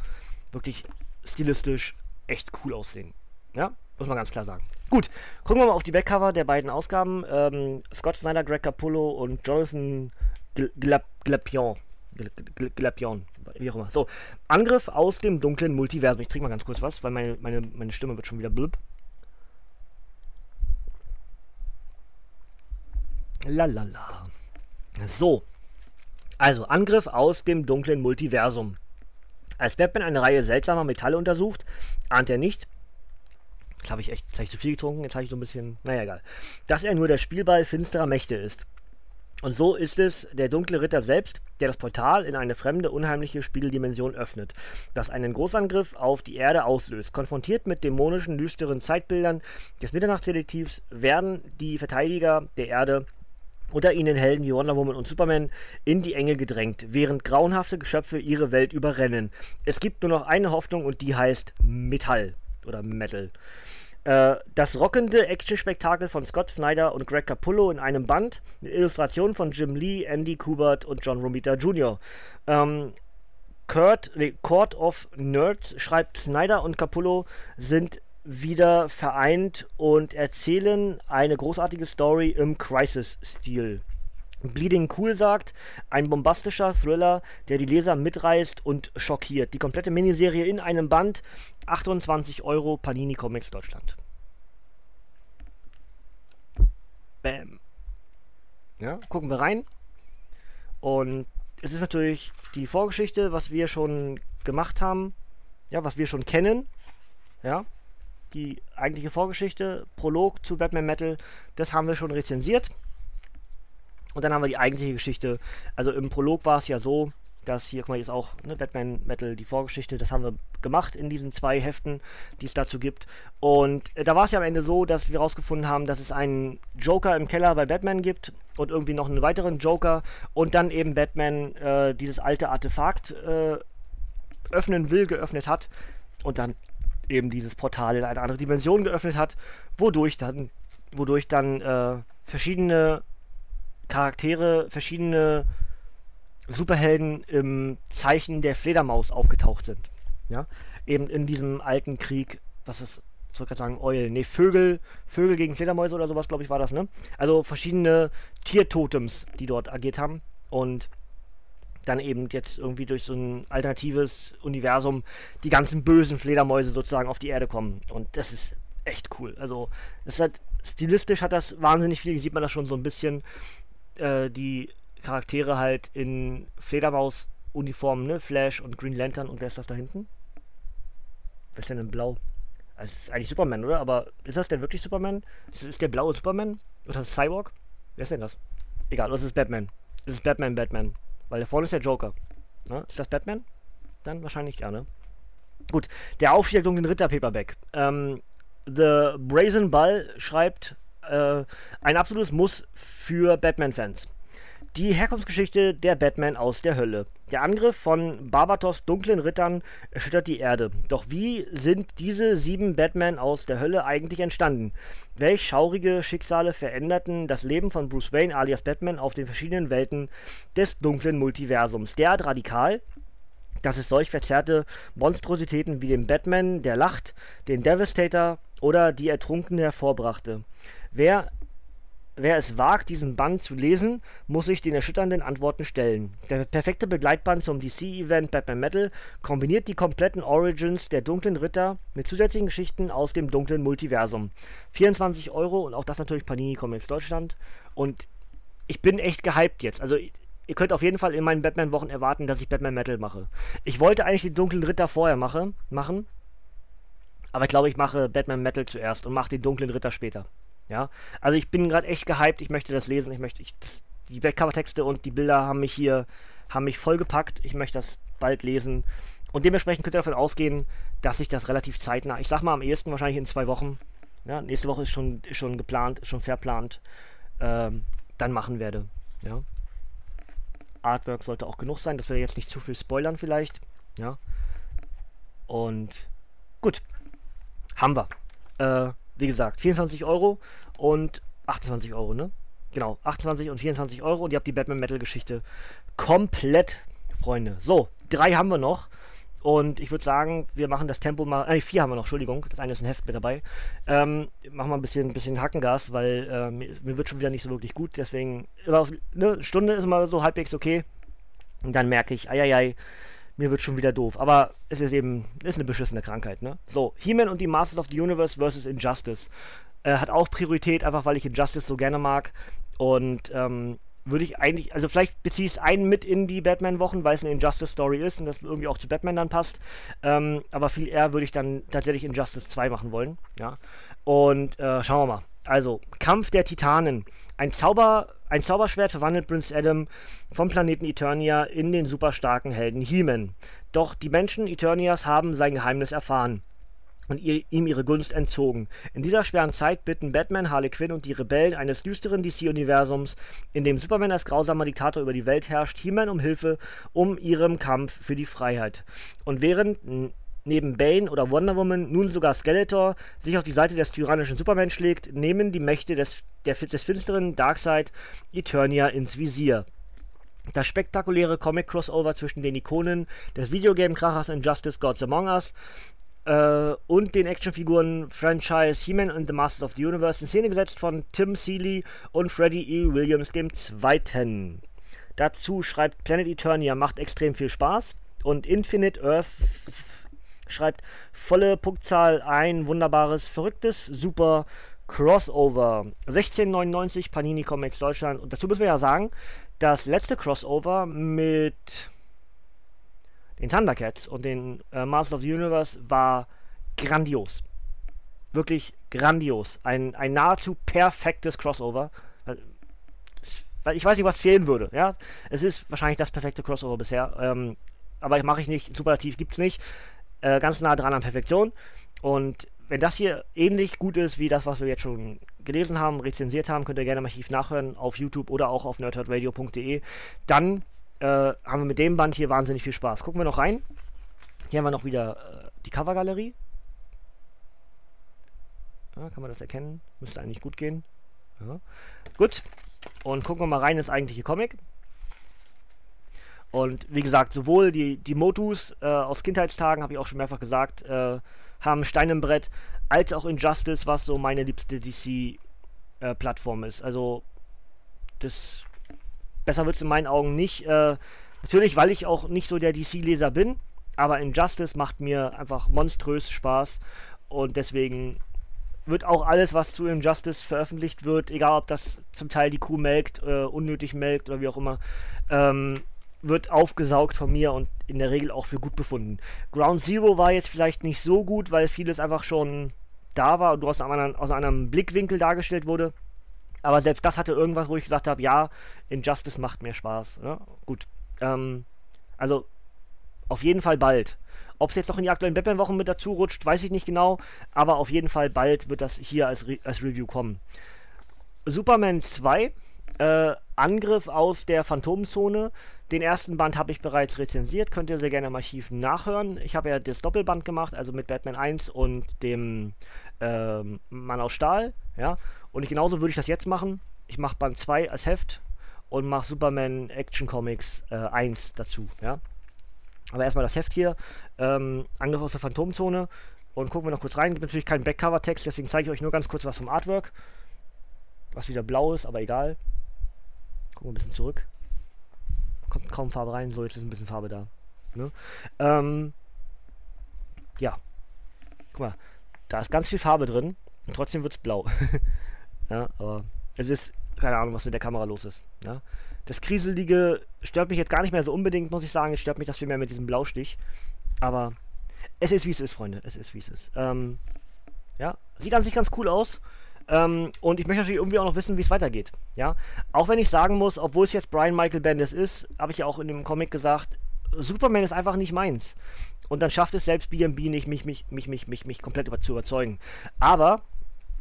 A: wirklich stilistisch echt cool aussehen. Ja, muss man ganz klar sagen. Gut, gucken wir mal auf die Backcover der beiden Ausgaben. Ähm, Scott Snyder, Greg Capullo und Jonathan Glapion. Glapion, wie auch immer. So, Angriff aus dem dunklen Multiversum. Ich trinke mal ganz kurz was, weil meine, meine, meine Stimme wird schon wieder blub. Lalala. So. Also, Angriff aus dem dunklen Multiversum. Als Batman eine Reihe seltsamer Metalle untersucht, ahnt er nicht, Jetzt habe ich echt, habe ich zu viel getrunken, jetzt habe ich so ein bisschen, naja, egal. Dass er nur der Spielball finsterer Mächte ist. Und so ist es der dunkle Ritter selbst, der das Portal in eine fremde, unheimliche Spiegeldimension öffnet, das einen Großangriff auf die Erde auslöst. Konfrontiert mit dämonischen, düsteren Zeitbildern des Mitternachtsdetektivs werden die Verteidiger der Erde unter ihnen Helden wie Wonder Woman und Superman in die Enge gedrängt, während grauenhafte Geschöpfe ihre Welt überrennen. Es gibt nur noch eine Hoffnung und die heißt Metall oder Metal. Äh, das rockende Action-Spektakel von Scott Snyder und Greg Capullo in einem Band, eine Illustration von Jim Lee, Andy Kubert und John Romita Jr. Ähm, Kurt, nee, Court of Nerds schreibt, Snyder und Capullo sind wieder vereint und erzählen eine großartige Story im Crisis-Stil. Bleeding Cool sagt, ein bombastischer Thriller, der die Leser mitreißt und schockiert. Die komplette Miniserie in einem Band, 28 Euro, Panini Comics Deutschland. Bam. Ja, gucken wir rein. Und es ist natürlich die Vorgeschichte, was wir schon gemacht haben, ja, was wir schon kennen. Ja, die eigentliche Vorgeschichte, Prolog zu Batman Metal, das haben wir schon rezensiert. Und dann haben wir die eigentliche Geschichte. Also im Prolog war es ja so, dass hier, guck mal, jetzt auch ne, Batman Metal, die Vorgeschichte, das haben wir gemacht in diesen zwei Heften, die es dazu gibt. Und äh, da war es ja am Ende so, dass wir herausgefunden haben, dass es einen Joker im Keller bei Batman gibt und irgendwie noch einen weiteren Joker und dann eben Batman äh, dieses alte Artefakt äh, öffnen will, geöffnet hat und dann eben dieses Portal in eine andere Dimension geöffnet hat, wodurch dann, wodurch dann äh, verschiedene Charaktere, verschiedene Superhelden im Zeichen der Fledermaus aufgetaucht sind. Ja, eben in diesem alten Krieg, was ist, ich sagen, Eulen, nee, Vögel, Vögel gegen Fledermäuse oder sowas, glaube ich, war das, ne? Also verschiedene Tiertotems, die dort agiert haben und dann eben jetzt irgendwie durch so ein alternatives Universum die ganzen bösen Fledermäuse sozusagen auf die Erde kommen. Und das ist echt cool. Also, es hat, stilistisch hat das wahnsinnig viel, sieht man das schon so ein bisschen äh, die Charaktere halt in Fledermaus-Uniformen, ne? Flash und Green Lantern und wer ist das da hinten? Wer ist denn in Blau? Also es ist eigentlich Superman, oder? Aber ist das denn wirklich Superman? Ist, ist der blaue Superman? Oder ist das Cyborg? Wer ist denn das? Egal, es ist Batman. Es ist Batman, Batman. Weil da vorne ist der Joker. Ne? Ist das Batman? Dann wahrscheinlich ja, ne? Gut, der Aufstieg der dunklen Ritter Paperback. Ähm, The Brazen Ball schreibt, äh, ein absolutes Muss für Batman-Fans. Die Herkunftsgeschichte der Batman aus der Hölle. Der Angriff von Barbatos dunklen Rittern erschüttert die Erde. Doch wie sind diese sieben Batman aus der Hölle eigentlich entstanden? Welch schaurige Schicksale veränderten das Leben von Bruce Wayne alias Batman auf den verschiedenen Welten des dunklen Multiversums? Derart radikal, dass es solch verzerrte Monstrositäten wie den Batman, der lacht, den Devastator oder die Ertrunkene hervorbrachte. Wer, wer es wagt, diesen Band zu lesen, muss sich den erschütternden Antworten stellen. Der perfekte Begleitband zum DC-Event Batman Metal kombiniert die kompletten Origins der dunklen Ritter mit zusätzlichen Geschichten aus dem dunklen Multiversum. 24 Euro und auch das natürlich Panini Comics Deutschland. Und ich bin echt gehypt jetzt. Also ihr könnt auf jeden Fall in meinen Batman-Wochen erwarten, dass ich Batman Metal mache. Ich wollte eigentlich den dunklen Ritter vorher mache, machen, aber ich glaube, ich mache Batman Metal zuerst und mache den dunklen Ritter später. Ja, also ich bin gerade echt gehypt, ich möchte das lesen, ich möchte, ich, das, die Backcover-Texte und die Bilder haben mich hier, haben mich vollgepackt, ich möchte das bald lesen und dementsprechend könnt ihr davon ausgehen, dass ich das relativ zeitnah, ich sag mal am ehesten wahrscheinlich in zwei Wochen, ja, nächste Woche ist schon, ist schon geplant, ist schon verplant, ähm, dann machen werde, ja. Artwork sollte auch genug sein, dass wir jetzt nicht zu viel spoilern vielleicht, ja. Und gut, haben wir. Äh, wie gesagt, 24 Euro und 28 Euro, ne? Genau, 28 und 24 Euro und ihr habt die Batman Metal Geschichte komplett, Freunde. So, drei haben wir noch. Und ich würde sagen, wir machen das Tempo mal. Äh, vier haben wir noch, Entschuldigung. Das eine ist ein Heft mit dabei. Ähm, machen wir ein bisschen, bisschen Hackengas, weil äh, mir, mir, wird schon wieder nicht so wirklich gut. Deswegen, immer eine Stunde ist immer so halbwegs okay. Und dann merke ich, eieiei, mir wird schon wieder doof. Aber es ist eben, ist eine beschissene Krankheit, ne? So, He-Man und die Masters of the Universe versus Injustice. Äh, hat auch Priorität, einfach weil ich Injustice so gerne mag. Und ähm, würde ich eigentlich, also vielleicht beziehe ich es ein mit in die Batman-Wochen, weil es eine Injustice-Story ist und das irgendwie auch zu Batman dann passt. Ähm, aber viel eher würde ich dann tatsächlich Injustice 2 machen wollen. Ja. Und äh, schauen wir mal. Also, Kampf der Titanen. Ein, Zauber, ein Zauberschwert verwandelt Prince Adam vom Planeten Eternia in den superstarken Helden He-Man. Doch die Menschen Eternias haben sein Geheimnis erfahren und ihr, ihm ihre Gunst entzogen. In dieser schweren Zeit bitten Batman, Harley Quinn und die Rebellen eines düsteren DC-Universums, in dem Superman als grausamer Diktator über die Welt herrscht, He-Man um Hilfe um ihrem Kampf für die Freiheit. Und während neben Bane oder Wonder Woman nun sogar Skeletor sich auf die Seite des tyrannischen Superman schlägt, nehmen die Mächte des, der, des finsteren Darkseid Eternia ins Visier. Das spektakuläre Comic-Crossover zwischen den Ikonen des Videogame-Krachers Injustice Gods Among Us äh, und den Actionfiguren Franchise He-Man and the Masters of the Universe in Szene gesetzt von Tim Seeley und Freddie E. Williams II. Dazu schreibt Planet Eternia macht extrem viel Spaß und Infinite Earth schreibt volle Punktzahl ein wunderbares, verrücktes, super Crossover. 1699 Panini Comics Deutschland. Und dazu müssen wir ja sagen, das letzte Crossover mit den Thundercats und den äh, Masters of the Universe war grandios. Wirklich grandios. Ein, ein nahezu perfektes Crossover. Ich weiß nicht, was fehlen würde. Ja, es ist wahrscheinlich das perfekte Crossover bisher. Ähm, aber mache ich nicht. Superlativ gibt es nicht. Äh, ganz nah dran an Perfektion. Und wenn das hier ähnlich gut ist wie das, was wir jetzt schon gelesen haben, rezensiert haben, könnt ihr gerne mal Archiv nachhören auf YouTube oder auch auf nerdherdradio.de. Dann äh, haben wir mit dem Band hier wahnsinnig viel Spaß. Gucken wir noch rein. Hier haben wir noch wieder äh, die Covergalerie. Ja, kann man das erkennen? Müsste eigentlich gut gehen. Ja. Gut. Und gucken wir mal rein ins eigentliche Comic. Und wie gesagt, sowohl die, die Motus äh, aus Kindheitstagen, habe ich auch schon mehrfach gesagt, äh, haben Stein im Brett, als auch Injustice, was so meine liebste DC-Plattform äh, ist. Also, das Besser wird es in meinen Augen nicht. Äh, natürlich, weil ich auch nicht so der DC-Leser bin, aber Injustice macht mir einfach monströs Spaß und deswegen wird auch alles, was zu Injustice veröffentlicht wird, egal ob das zum Teil die Kuh melkt, äh, unnötig melkt oder wie auch immer, ähm, wird aufgesaugt von mir und in der Regel auch für gut befunden. Ground Zero war jetzt vielleicht nicht so gut, weil vieles einfach schon da war und aus einem, aus einem Blickwinkel dargestellt wurde. Aber selbst das hatte irgendwas, wo ich gesagt habe, ja, Injustice macht mir Spaß. Ja? Gut. Ähm, also auf jeden Fall bald. Ob es jetzt noch in die aktuellen Batman-Wochen mit dazu rutscht, weiß ich nicht genau. Aber auf jeden Fall bald wird das hier als, Re als Review kommen. Superman 2, äh, Angriff aus der Phantomzone. Den ersten Band habe ich bereits rezensiert, könnt ihr sehr gerne im Archiv nachhören. Ich habe ja das Doppelband gemacht, also mit Batman 1 und dem ähm, Mann aus Stahl. Ja? Und ich, genauso würde ich das jetzt machen. Ich mache Band 2 als Heft und mache Superman Action Comics äh, 1 dazu. Ja? Aber erstmal das Heft hier. Ähm, Angriff aus der Phantomzone. Und gucken wir noch kurz rein. Gibt natürlich keinen Backcover-Text, deswegen zeige ich euch nur ganz kurz was vom Artwork. Was wieder blau ist, aber egal. Gucken wir ein bisschen zurück. Kommt kaum Farbe rein, so jetzt ist ein bisschen Farbe da. Ne? Ähm, ja. Guck mal, da ist ganz viel Farbe drin und trotzdem wird es blau. Ja, aber es ist keine Ahnung, was mit der Kamera los ist. Ja. Das Kriselige stört mich jetzt gar nicht mehr so unbedingt, muss ich sagen. Es stört mich das viel mehr mit diesem Blaustich. Aber es ist, wie es ist, Freunde. Es ist, wie es ist. Ähm, ja, sieht an sich ganz cool aus. Ähm, und ich möchte natürlich irgendwie auch noch wissen, wie es weitergeht. Ja, auch wenn ich sagen muss, obwohl es jetzt Brian Michael Bendis ist, habe ich ja auch in dem Comic gesagt, Superman ist einfach nicht meins. Und dann schafft es selbst B&B nicht, mich, mich, mich, mich, mich, mich komplett über, zu überzeugen. Aber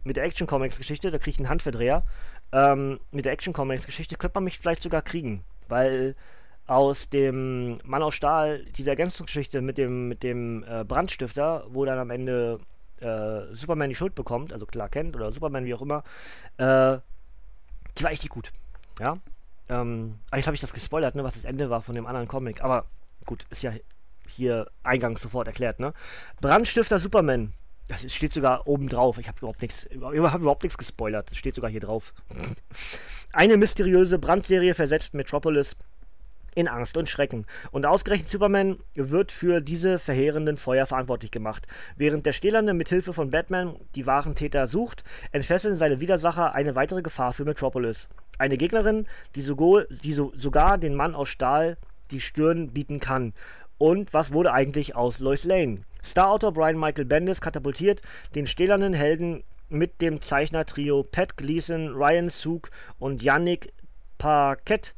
A: mit der Action Comics Geschichte, da kriege ich einen Handverdreher. Ähm, mit der Action Comics Geschichte könnte man mich vielleicht sogar kriegen, weil aus dem Mann aus Stahl, diese Ergänzungsgeschichte mit dem, mit dem äh, Brandstifter, wo dann am Ende äh, Superman die Schuld bekommt, also klar kennt oder Superman, wie auch immer, äh, die war nicht gut. Ja. Ähm, eigentlich habe ich das gespoilert, ne, was das Ende war von dem anderen Comic, aber gut, ist ja hier eingangs sofort erklärt, ne? Brandstifter Superman das steht sogar oben drauf. Ich habe überhaupt nichts, überhaupt nichts gespoilert. Das steht sogar hier drauf. Eine mysteriöse Brandserie versetzt Metropolis in Angst und Schrecken. Und ausgerechnet Superman wird für diese verheerenden Feuer verantwortlich gemacht. Während der Stählerne mit Hilfe von Batman die wahren Täter sucht, entfesseln seine Widersacher eine weitere Gefahr für Metropolis. Eine Gegnerin, die, sogo, die so, sogar den Mann aus Stahl die Stirn bieten kann. Und was wurde eigentlich aus Lois Lane? Starautor Brian Michael Bendis katapultiert den stählernen Helden mit dem Zeichnertrio Pat Gleason, Ryan Suk und Yannick Paquette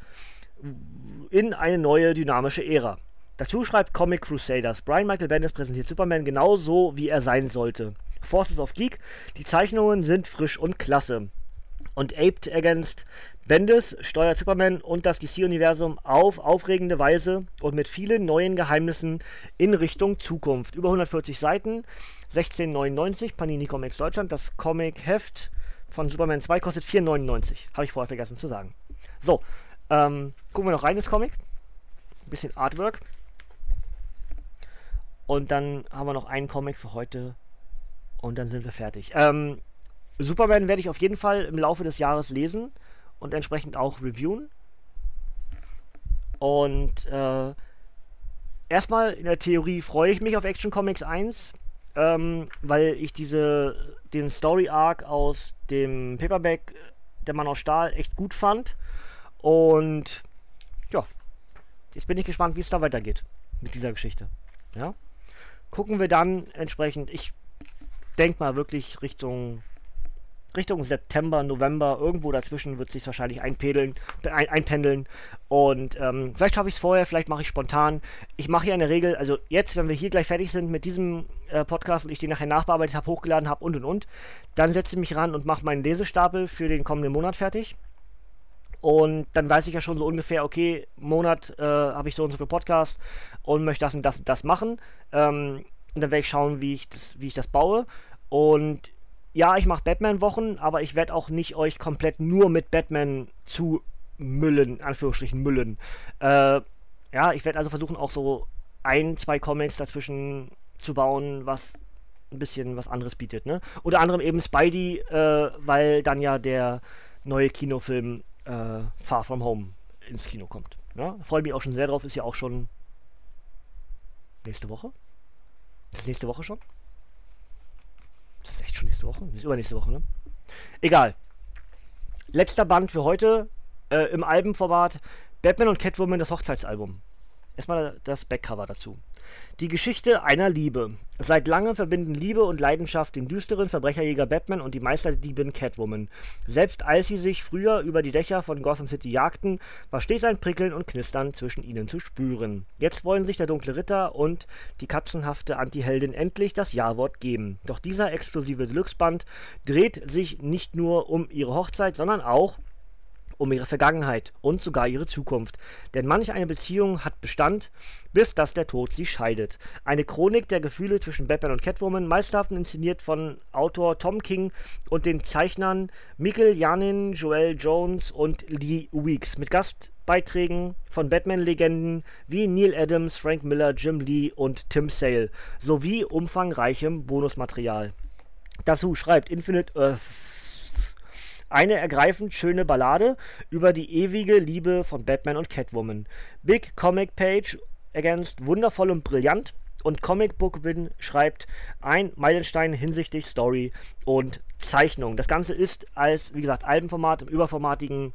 A: in eine neue dynamische Ära. Dazu schreibt Comic Crusaders. Brian Michael Bendis präsentiert Superman genauso, wie er sein sollte. Forces of Geek, die Zeichnungen sind frisch und klasse. Und Aped Against Bendis steuert Superman und das DC-Universum auf aufregende Weise und mit vielen neuen Geheimnissen in Richtung Zukunft. Über 140 Seiten, 16,99 Panini Comics Deutschland. Das Comic-Heft von Superman 2 kostet 4,99. Habe ich vorher vergessen zu sagen. So, ähm, gucken wir noch rein ins Comic. Ein bisschen Artwork. Und dann haben wir noch einen Comic für heute. Und dann sind wir fertig. Ähm, Superman werde ich auf jeden Fall im Laufe des Jahres lesen und entsprechend auch reviewen. Und äh, erstmal in der Theorie freue ich mich auf Action Comics 1, ähm, weil ich diese, den Story Arc aus dem Paperback Der Mann aus Stahl echt gut fand. Und ja, jetzt bin ich gespannt, wie es da weitergeht mit dieser Geschichte. Ja. Gucken wir dann entsprechend, ich denke mal wirklich Richtung Richtung September, November, irgendwo dazwischen wird sich wahrscheinlich einpedeln, ein, einpendeln. Und ähm, vielleicht schaffe ich es vorher, vielleicht mache ich spontan. Ich mache hier eine Regel, also jetzt, wenn wir hier gleich fertig sind mit diesem äh, Podcast und ich den nachher nachbearbeitet habe, hochgeladen habe und und und, dann setze ich mich ran und mache meinen Lesestapel für den kommenden Monat fertig. Und dann weiß ich ja schon so ungefähr, okay, Monat äh, habe ich so und so viel Podcast und möchte das und das und das machen. Ähm, und dann werde ich schauen, wie ich das, wie ich das baue. Und ja, ich mache Batman-Wochen, aber ich werde auch nicht euch komplett nur mit Batman zu müllen, Anführungsstrichen müllen. Äh, ja, ich werde also versuchen, auch so ein, zwei Comics dazwischen zu bauen, was ein bisschen was anderes bietet, ne? Unter anderem eben Spidey, äh, weil dann ja der neue Kinofilm äh, Far From Home ins Kino kommt. Ja? Freue mich auch schon sehr drauf, ist ja auch schon nächste Woche. Ist nächste Woche schon? Ist das echt schon nächste Woche? ist übernächste Woche, ne? Egal. Letzter Band für heute äh, im Albenformat Batman und Catwoman, das Hochzeitsalbum. Erstmal das Backcover dazu. Die Geschichte einer Liebe. Seit langem verbinden Liebe und Leidenschaft den düsteren Verbrecherjäger Batman und die Meisterdiebin Catwoman. Selbst als sie sich früher über die Dächer von Gotham City jagten, war stets ein Prickeln und Knistern zwischen ihnen zu spüren. Jetzt wollen sich der dunkle Ritter und die katzenhafte Antiheldin endlich das Ja-Wort geben. Doch dieser exklusive Deluxe-Band dreht sich nicht nur um ihre Hochzeit, sondern auch um ihre Vergangenheit und sogar ihre Zukunft. Denn manch eine Beziehung hat Bestand, bis dass der Tod sie scheidet. Eine Chronik der Gefühle zwischen Batman und Catwoman, meisterhaft inszeniert von Autor Tom King und den Zeichnern Mikkel Janin, Joel Jones und Lee Weeks. Mit Gastbeiträgen von Batman-Legenden wie Neil Adams, Frank Miller, Jim Lee und Tim Sale sowie umfangreichem Bonusmaterial. Dazu schreibt Infinite Earth eine ergreifend schöne Ballade über die ewige Liebe von Batman und Catwoman. Big Comic Page ergänzt wundervoll und brillant und Comic Book Win schreibt ein Meilenstein hinsichtlich Story und Zeichnung. Das Ganze ist als, wie gesagt, Albenformat im überformatigen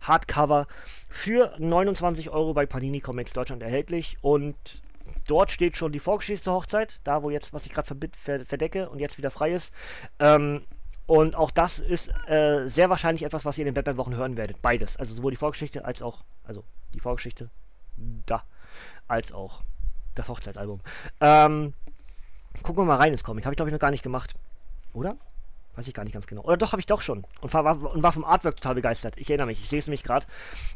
A: Hardcover für 29 Euro bei Panini Comics Deutschland erhältlich und dort steht schon die Vorgeschichte zur Hochzeit, da wo jetzt, was ich gerade verdecke und jetzt wieder frei ist. Ähm, und auch das ist äh, sehr wahrscheinlich etwas, was ihr in den Batman-Wochen hören werdet. Beides. Also sowohl die Vorgeschichte als auch, also die Vorgeschichte, da, als auch das Hochzeitsalbum. Ähm, gucken wir mal rein ins Comic. Habe ich glaube ich noch gar nicht gemacht. Oder? Weiß ich gar nicht ganz genau. Oder doch, habe ich doch schon. Und war, und war vom Artwork total begeistert. Ich erinnere mich, ich sehe es nämlich gerade.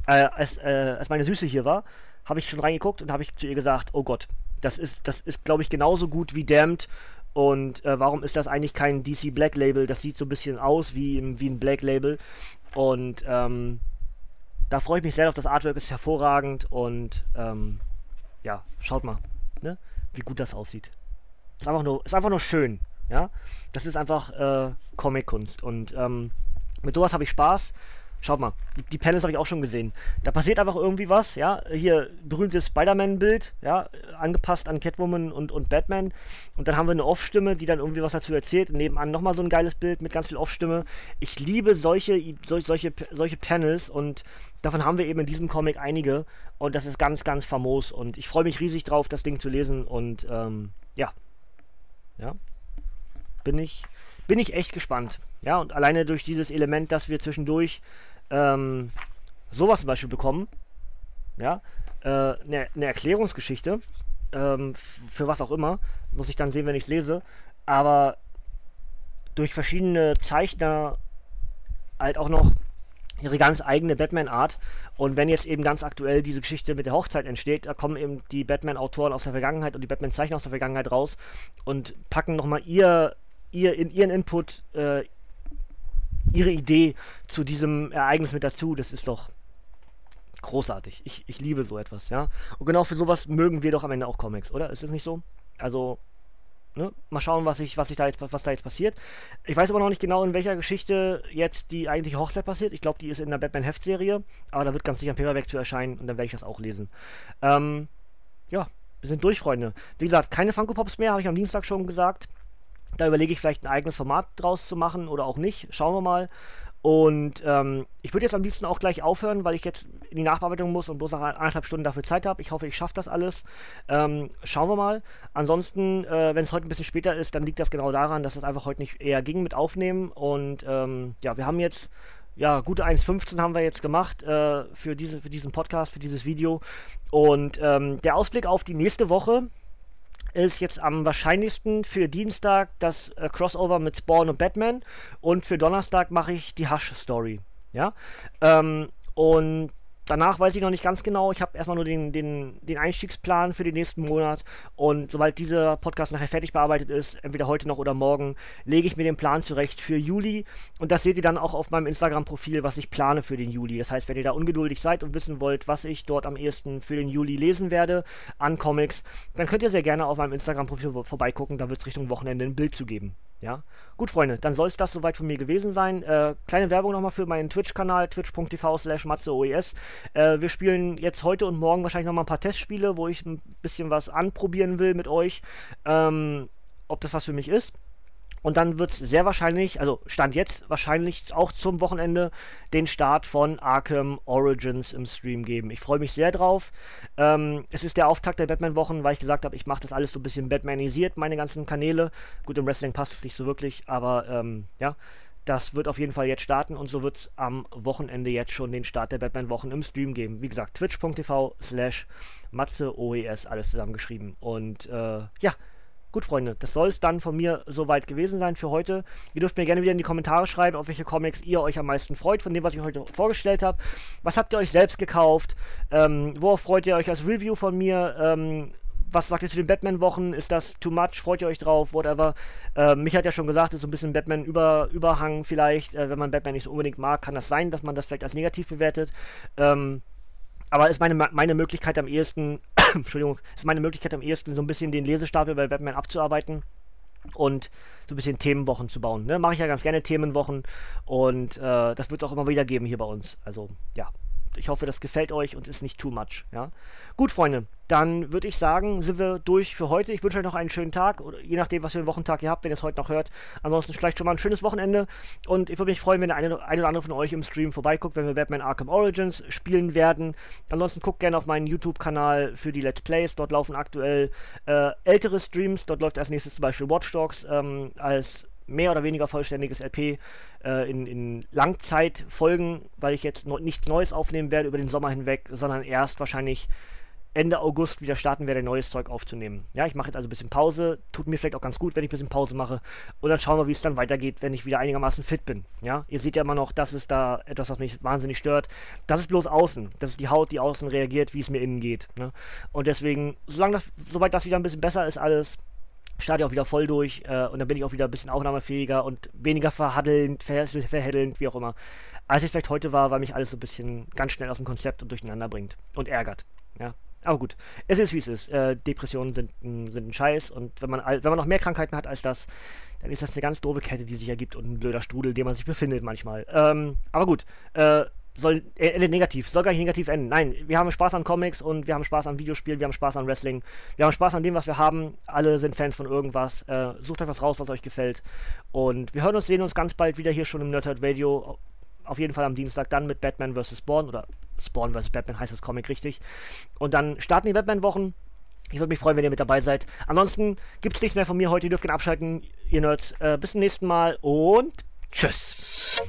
A: Äh, als, äh, als meine Süße hier war, habe ich schon reingeguckt und habe ich zu ihr gesagt, oh Gott, das ist, das ist glaube ich, genauso gut wie Damned und äh, warum ist das eigentlich kein DC Black Label? Das sieht so ein bisschen aus wie, wie ein Black Label. Und ähm, da freue ich mich sehr auf. Das Artwork ist hervorragend und ähm, ja, schaut mal, ne? wie gut das aussieht. Ist einfach nur, ist einfach nur schön. Ja, das ist einfach äh, Comic-Kunst und ähm, mit sowas habe ich Spaß Schaut mal, die, die Panels habe ich auch schon gesehen. Da passiert einfach irgendwie was, ja. Hier berühmtes Spider-Man-Bild, ja, angepasst an Catwoman und, und Batman. Und dann haben wir eine Off-Stimme, die dann irgendwie was dazu erzählt. Nebenan nochmal so ein geiles Bild mit ganz viel Off-Stimme. Ich liebe solche, solche, solche, solche Panels und davon haben wir eben in diesem Comic einige. Und das ist ganz, ganz famos. Und ich freue mich riesig drauf, das Ding zu lesen. Und ähm, ja. Ja. Bin ich, bin ich echt gespannt. Ja, und alleine durch dieses Element, dass wir zwischendurch ähm, sowas zum Beispiel bekommen, ja, eine äh, ne, ne Erklärungsgeschichte, ähm, für was auch immer, muss ich dann sehen, wenn ich es lese, aber durch verschiedene Zeichner halt auch noch ihre ganz eigene Batman-Art. Und wenn jetzt eben ganz aktuell diese Geschichte mit der Hochzeit entsteht, da kommen eben die Batman-Autoren aus der Vergangenheit und die Batman-Zeichner aus der Vergangenheit raus und packen nochmal ihr, ihr, in ihren Input, äh, ihre Idee zu diesem Ereignis mit dazu. Das ist doch großartig. Ich, ich liebe so etwas, ja. Und genau für sowas mögen wir doch am Ende auch Comics, oder? Ist das nicht so? Also, ne? Mal schauen, was ich, was ich da jetzt, was da jetzt passiert. Ich weiß aber noch nicht genau, in welcher Geschichte jetzt die eigentliche Hochzeit passiert. Ich glaube, die ist in der Batman-Heftserie, aber da wird ganz sicher ein Paperback zu erscheinen und dann werde ich das auch lesen. Ähm, ja, wir sind durch, Freunde. Wie gesagt, keine Funko Pops mehr, habe ich am Dienstag schon gesagt. Da überlege ich vielleicht ein eigenes Format draus zu machen oder auch nicht. Schauen wir mal. Und ähm, ich würde jetzt am liebsten auch gleich aufhören, weil ich jetzt in die Nachbearbeitung muss und bloß noch eineinhalb Stunden dafür Zeit habe. Ich hoffe, ich schaffe das alles. Ähm, schauen wir mal. Ansonsten, äh, wenn es heute ein bisschen später ist, dann liegt das genau daran, dass es einfach heute nicht eher ging mit Aufnehmen. Und ähm, ja, wir haben jetzt ja, gute 1,15 haben wir jetzt gemacht äh, für, diese, für diesen Podcast, für dieses Video. Und ähm, der Ausblick auf die nächste Woche, ist jetzt am wahrscheinlichsten für Dienstag das äh, Crossover mit Spawn und Batman und für Donnerstag mache ich die Hush-Story. Ja. Ähm, und Danach weiß ich noch nicht ganz genau. Ich habe erstmal nur den, den, den Einstiegsplan für den nächsten Monat. Und sobald dieser Podcast nachher fertig bearbeitet ist, entweder heute noch oder morgen, lege ich mir den Plan zurecht für Juli. Und das seht ihr dann auch auf meinem Instagram-Profil, was ich plane für den Juli. Das heißt, wenn ihr da ungeduldig seid und wissen wollt, was ich dort am ehesten für den Juli lesen werde an Comics, dann könnt ihr sehr gerne auf meinem Instagram-Profil vorbeigucken. Da wird es Richtung Wochenende ein Bild zu geben. Ja, gut, Freunde, dann soll es das soweit von mir gewesen sein. Äh, kleine Werbung nochmal für meinen Twitch-Kanal, twitch.tv slash matzeoes. Äh, wir spielen jetzt heute und morgen wahrscheinlich nochmal ein paar Testspiele, wo ich ein bisschen was anprobieren will mit euch, ähm, ob das was für mich ist. Und dann wird es sehr wahrscheinlich, also Stand jetzt wahrscheinlich auch zum Wochenende, den Start von Arkham Origins im Stream geben. Ich freue mich sehr drauf. Ähm, es ist der Auftakt der Batman-Wochen, weil ich gesagt habe, ich mache das alles so ein bisschen Batmanisiert, meine ganzen Kanäle. Gut, im Wrestling passt es nicht so wirklich, aber ähm, ja, das wird auf jeden Fall jetzt starten und so wird es am Wochenende jetzt schon den Start der Batman-Wochen im Stream geben. Wie gesagt, twitch.tv slash matzeoes, alles zusammengeschrieben. Und äh, ja, Gut, Freunde, das soll es dann von mir soweit gewesen sein für heute. Ihr dürft mir gerne wieder in die Kommentare schreiben, auf welche Comics ihr euch am meisten freut, von dem, was ich heute vorgestellt habe. Was habt ihr euch selbst gekauft? Ähm, worauf freut ihr euch als Review von mir? Ähm, was sagt ihr zu den Batman-Wochen? Ist das too much? Freut ihr euch drauf? Whatever. Äh, mich hat ja schon gesagt, ist so ein bisschen Batman-Überhang vielleicht. Äh, wenn man Batman nicht so unbedingt mag, kann das sein, dass man das vielleicht als negativ bewertet. Ähm, aber ist meine, meine Möglichkeit am ehesten, Entschuldigung, ist meine Möglichkeit am ehesten, so ein bisschen den Lesestapel bei Batman abzuarbeiten und so ein bisschen Themenwochen zu bauen. Ne? Mache ich ja ganz gerne Themenwochen und äh, das wird es auch immer wieder geben hier bei uns. Also ja, ich hoffe, das gefällt euch und ist nicht too much. Ja? Gut, Freunde, dann würde ich sagen, sind wir durch für heute. Ich wünsche euch noch einen schönen Tag, oder je nachdem, was für einen Wochentag ihr habt, wenn ihr es heute noch hört. Ansonsten vielleicht schon mal ein schönes Wochenende. Und ich würde mich freuen, wenn der eine, eine oder andere von euch im Stream vorbeiguckt, wenn wir Batman Arkham Origins spielen werden. Ansonsten guckt gerne auf meinen YouTube-Kanal für die Let's Plays. Dort laufen aktuell äh, ältere Streams. Dort läuft als nächstes zum Beispiel Watch Dogs ähm, als mehr oder weniger vollständiges LP äh, in, in Langzeitfolgen, weil ich jetzt no, nichts Neues aufnehmen werde über den Sommer hinweg, sondern erst wahrscheinlich Ende August wieder starten werde, neues Zeug aufzunehmen. Ja, ich mache jetzt also ein bisschen Pause. Tut mir vielleicht auch ganz gut, wenn ich ein bisschen Pause mache. Und dann schauen wir, wie es dann weitergeht, wenn ich wieder einigermaßen fit bin. Ja, ihr seht ja immer noch, das ist da etwas, was mich wahnsinnig stört. Das ist bloß außen. Das ist die Haut, die außen reagiert, wie es mir innen geht. Ne? Und deswegen, solange das, sobald das wieder ein bisschen besser ist, alles, starte ich auch wieder voll durch äh, und dann bin ich auch wieder ein bisschen aufnahmefähiger und weniger verhaddelnd, ver verheddelnd, wie auch immer. Als ich vielleicht heute war, weil mich alles so ein bisschen ganz schnell aus dem Konzept und durcheinander bringt und ärgert. Ja. Aber gut, es ist wie es ist. Äh, Depressionen sind, sind ein Scheiß und wenn man, wenn man noch mehr Krankheiten hat als das, dann ist das eine ganz doofe Kette, die sich ergibt und ein blöder Strudel, in dem man sich befindet manchmal. Ähm, aber gut, äh, soll äh, endet negativ, soll gar nicht negativ enden. Nein, wir haben Spaß an Comics und wir haben Spaß an Videospielen, wir haben Spaß an Wrestling, wir haben Spaß an dem, was wir haben. Alle sind Fans von irgendwas. Äh, sucht euch was raus, was euch gefällt. Und wir hören uns, sehen uns ganz bald wieder hier schon im Nerdhurt Radio. Auf jeden Fall am Dienstag dann mit Batman vs. Spawn oder Spawn vs. Batman heißt das Comic richtig. Und dann starten die Batman-Wochen. Ich würde mich freuen, wenn ihr mit dabei seid. Ansonsten gibt es nichts mehr von mir heute. Ihr dürft gerne abschalten, ihr Nerds. Äh, bis zum nächsten Mal und tschüss.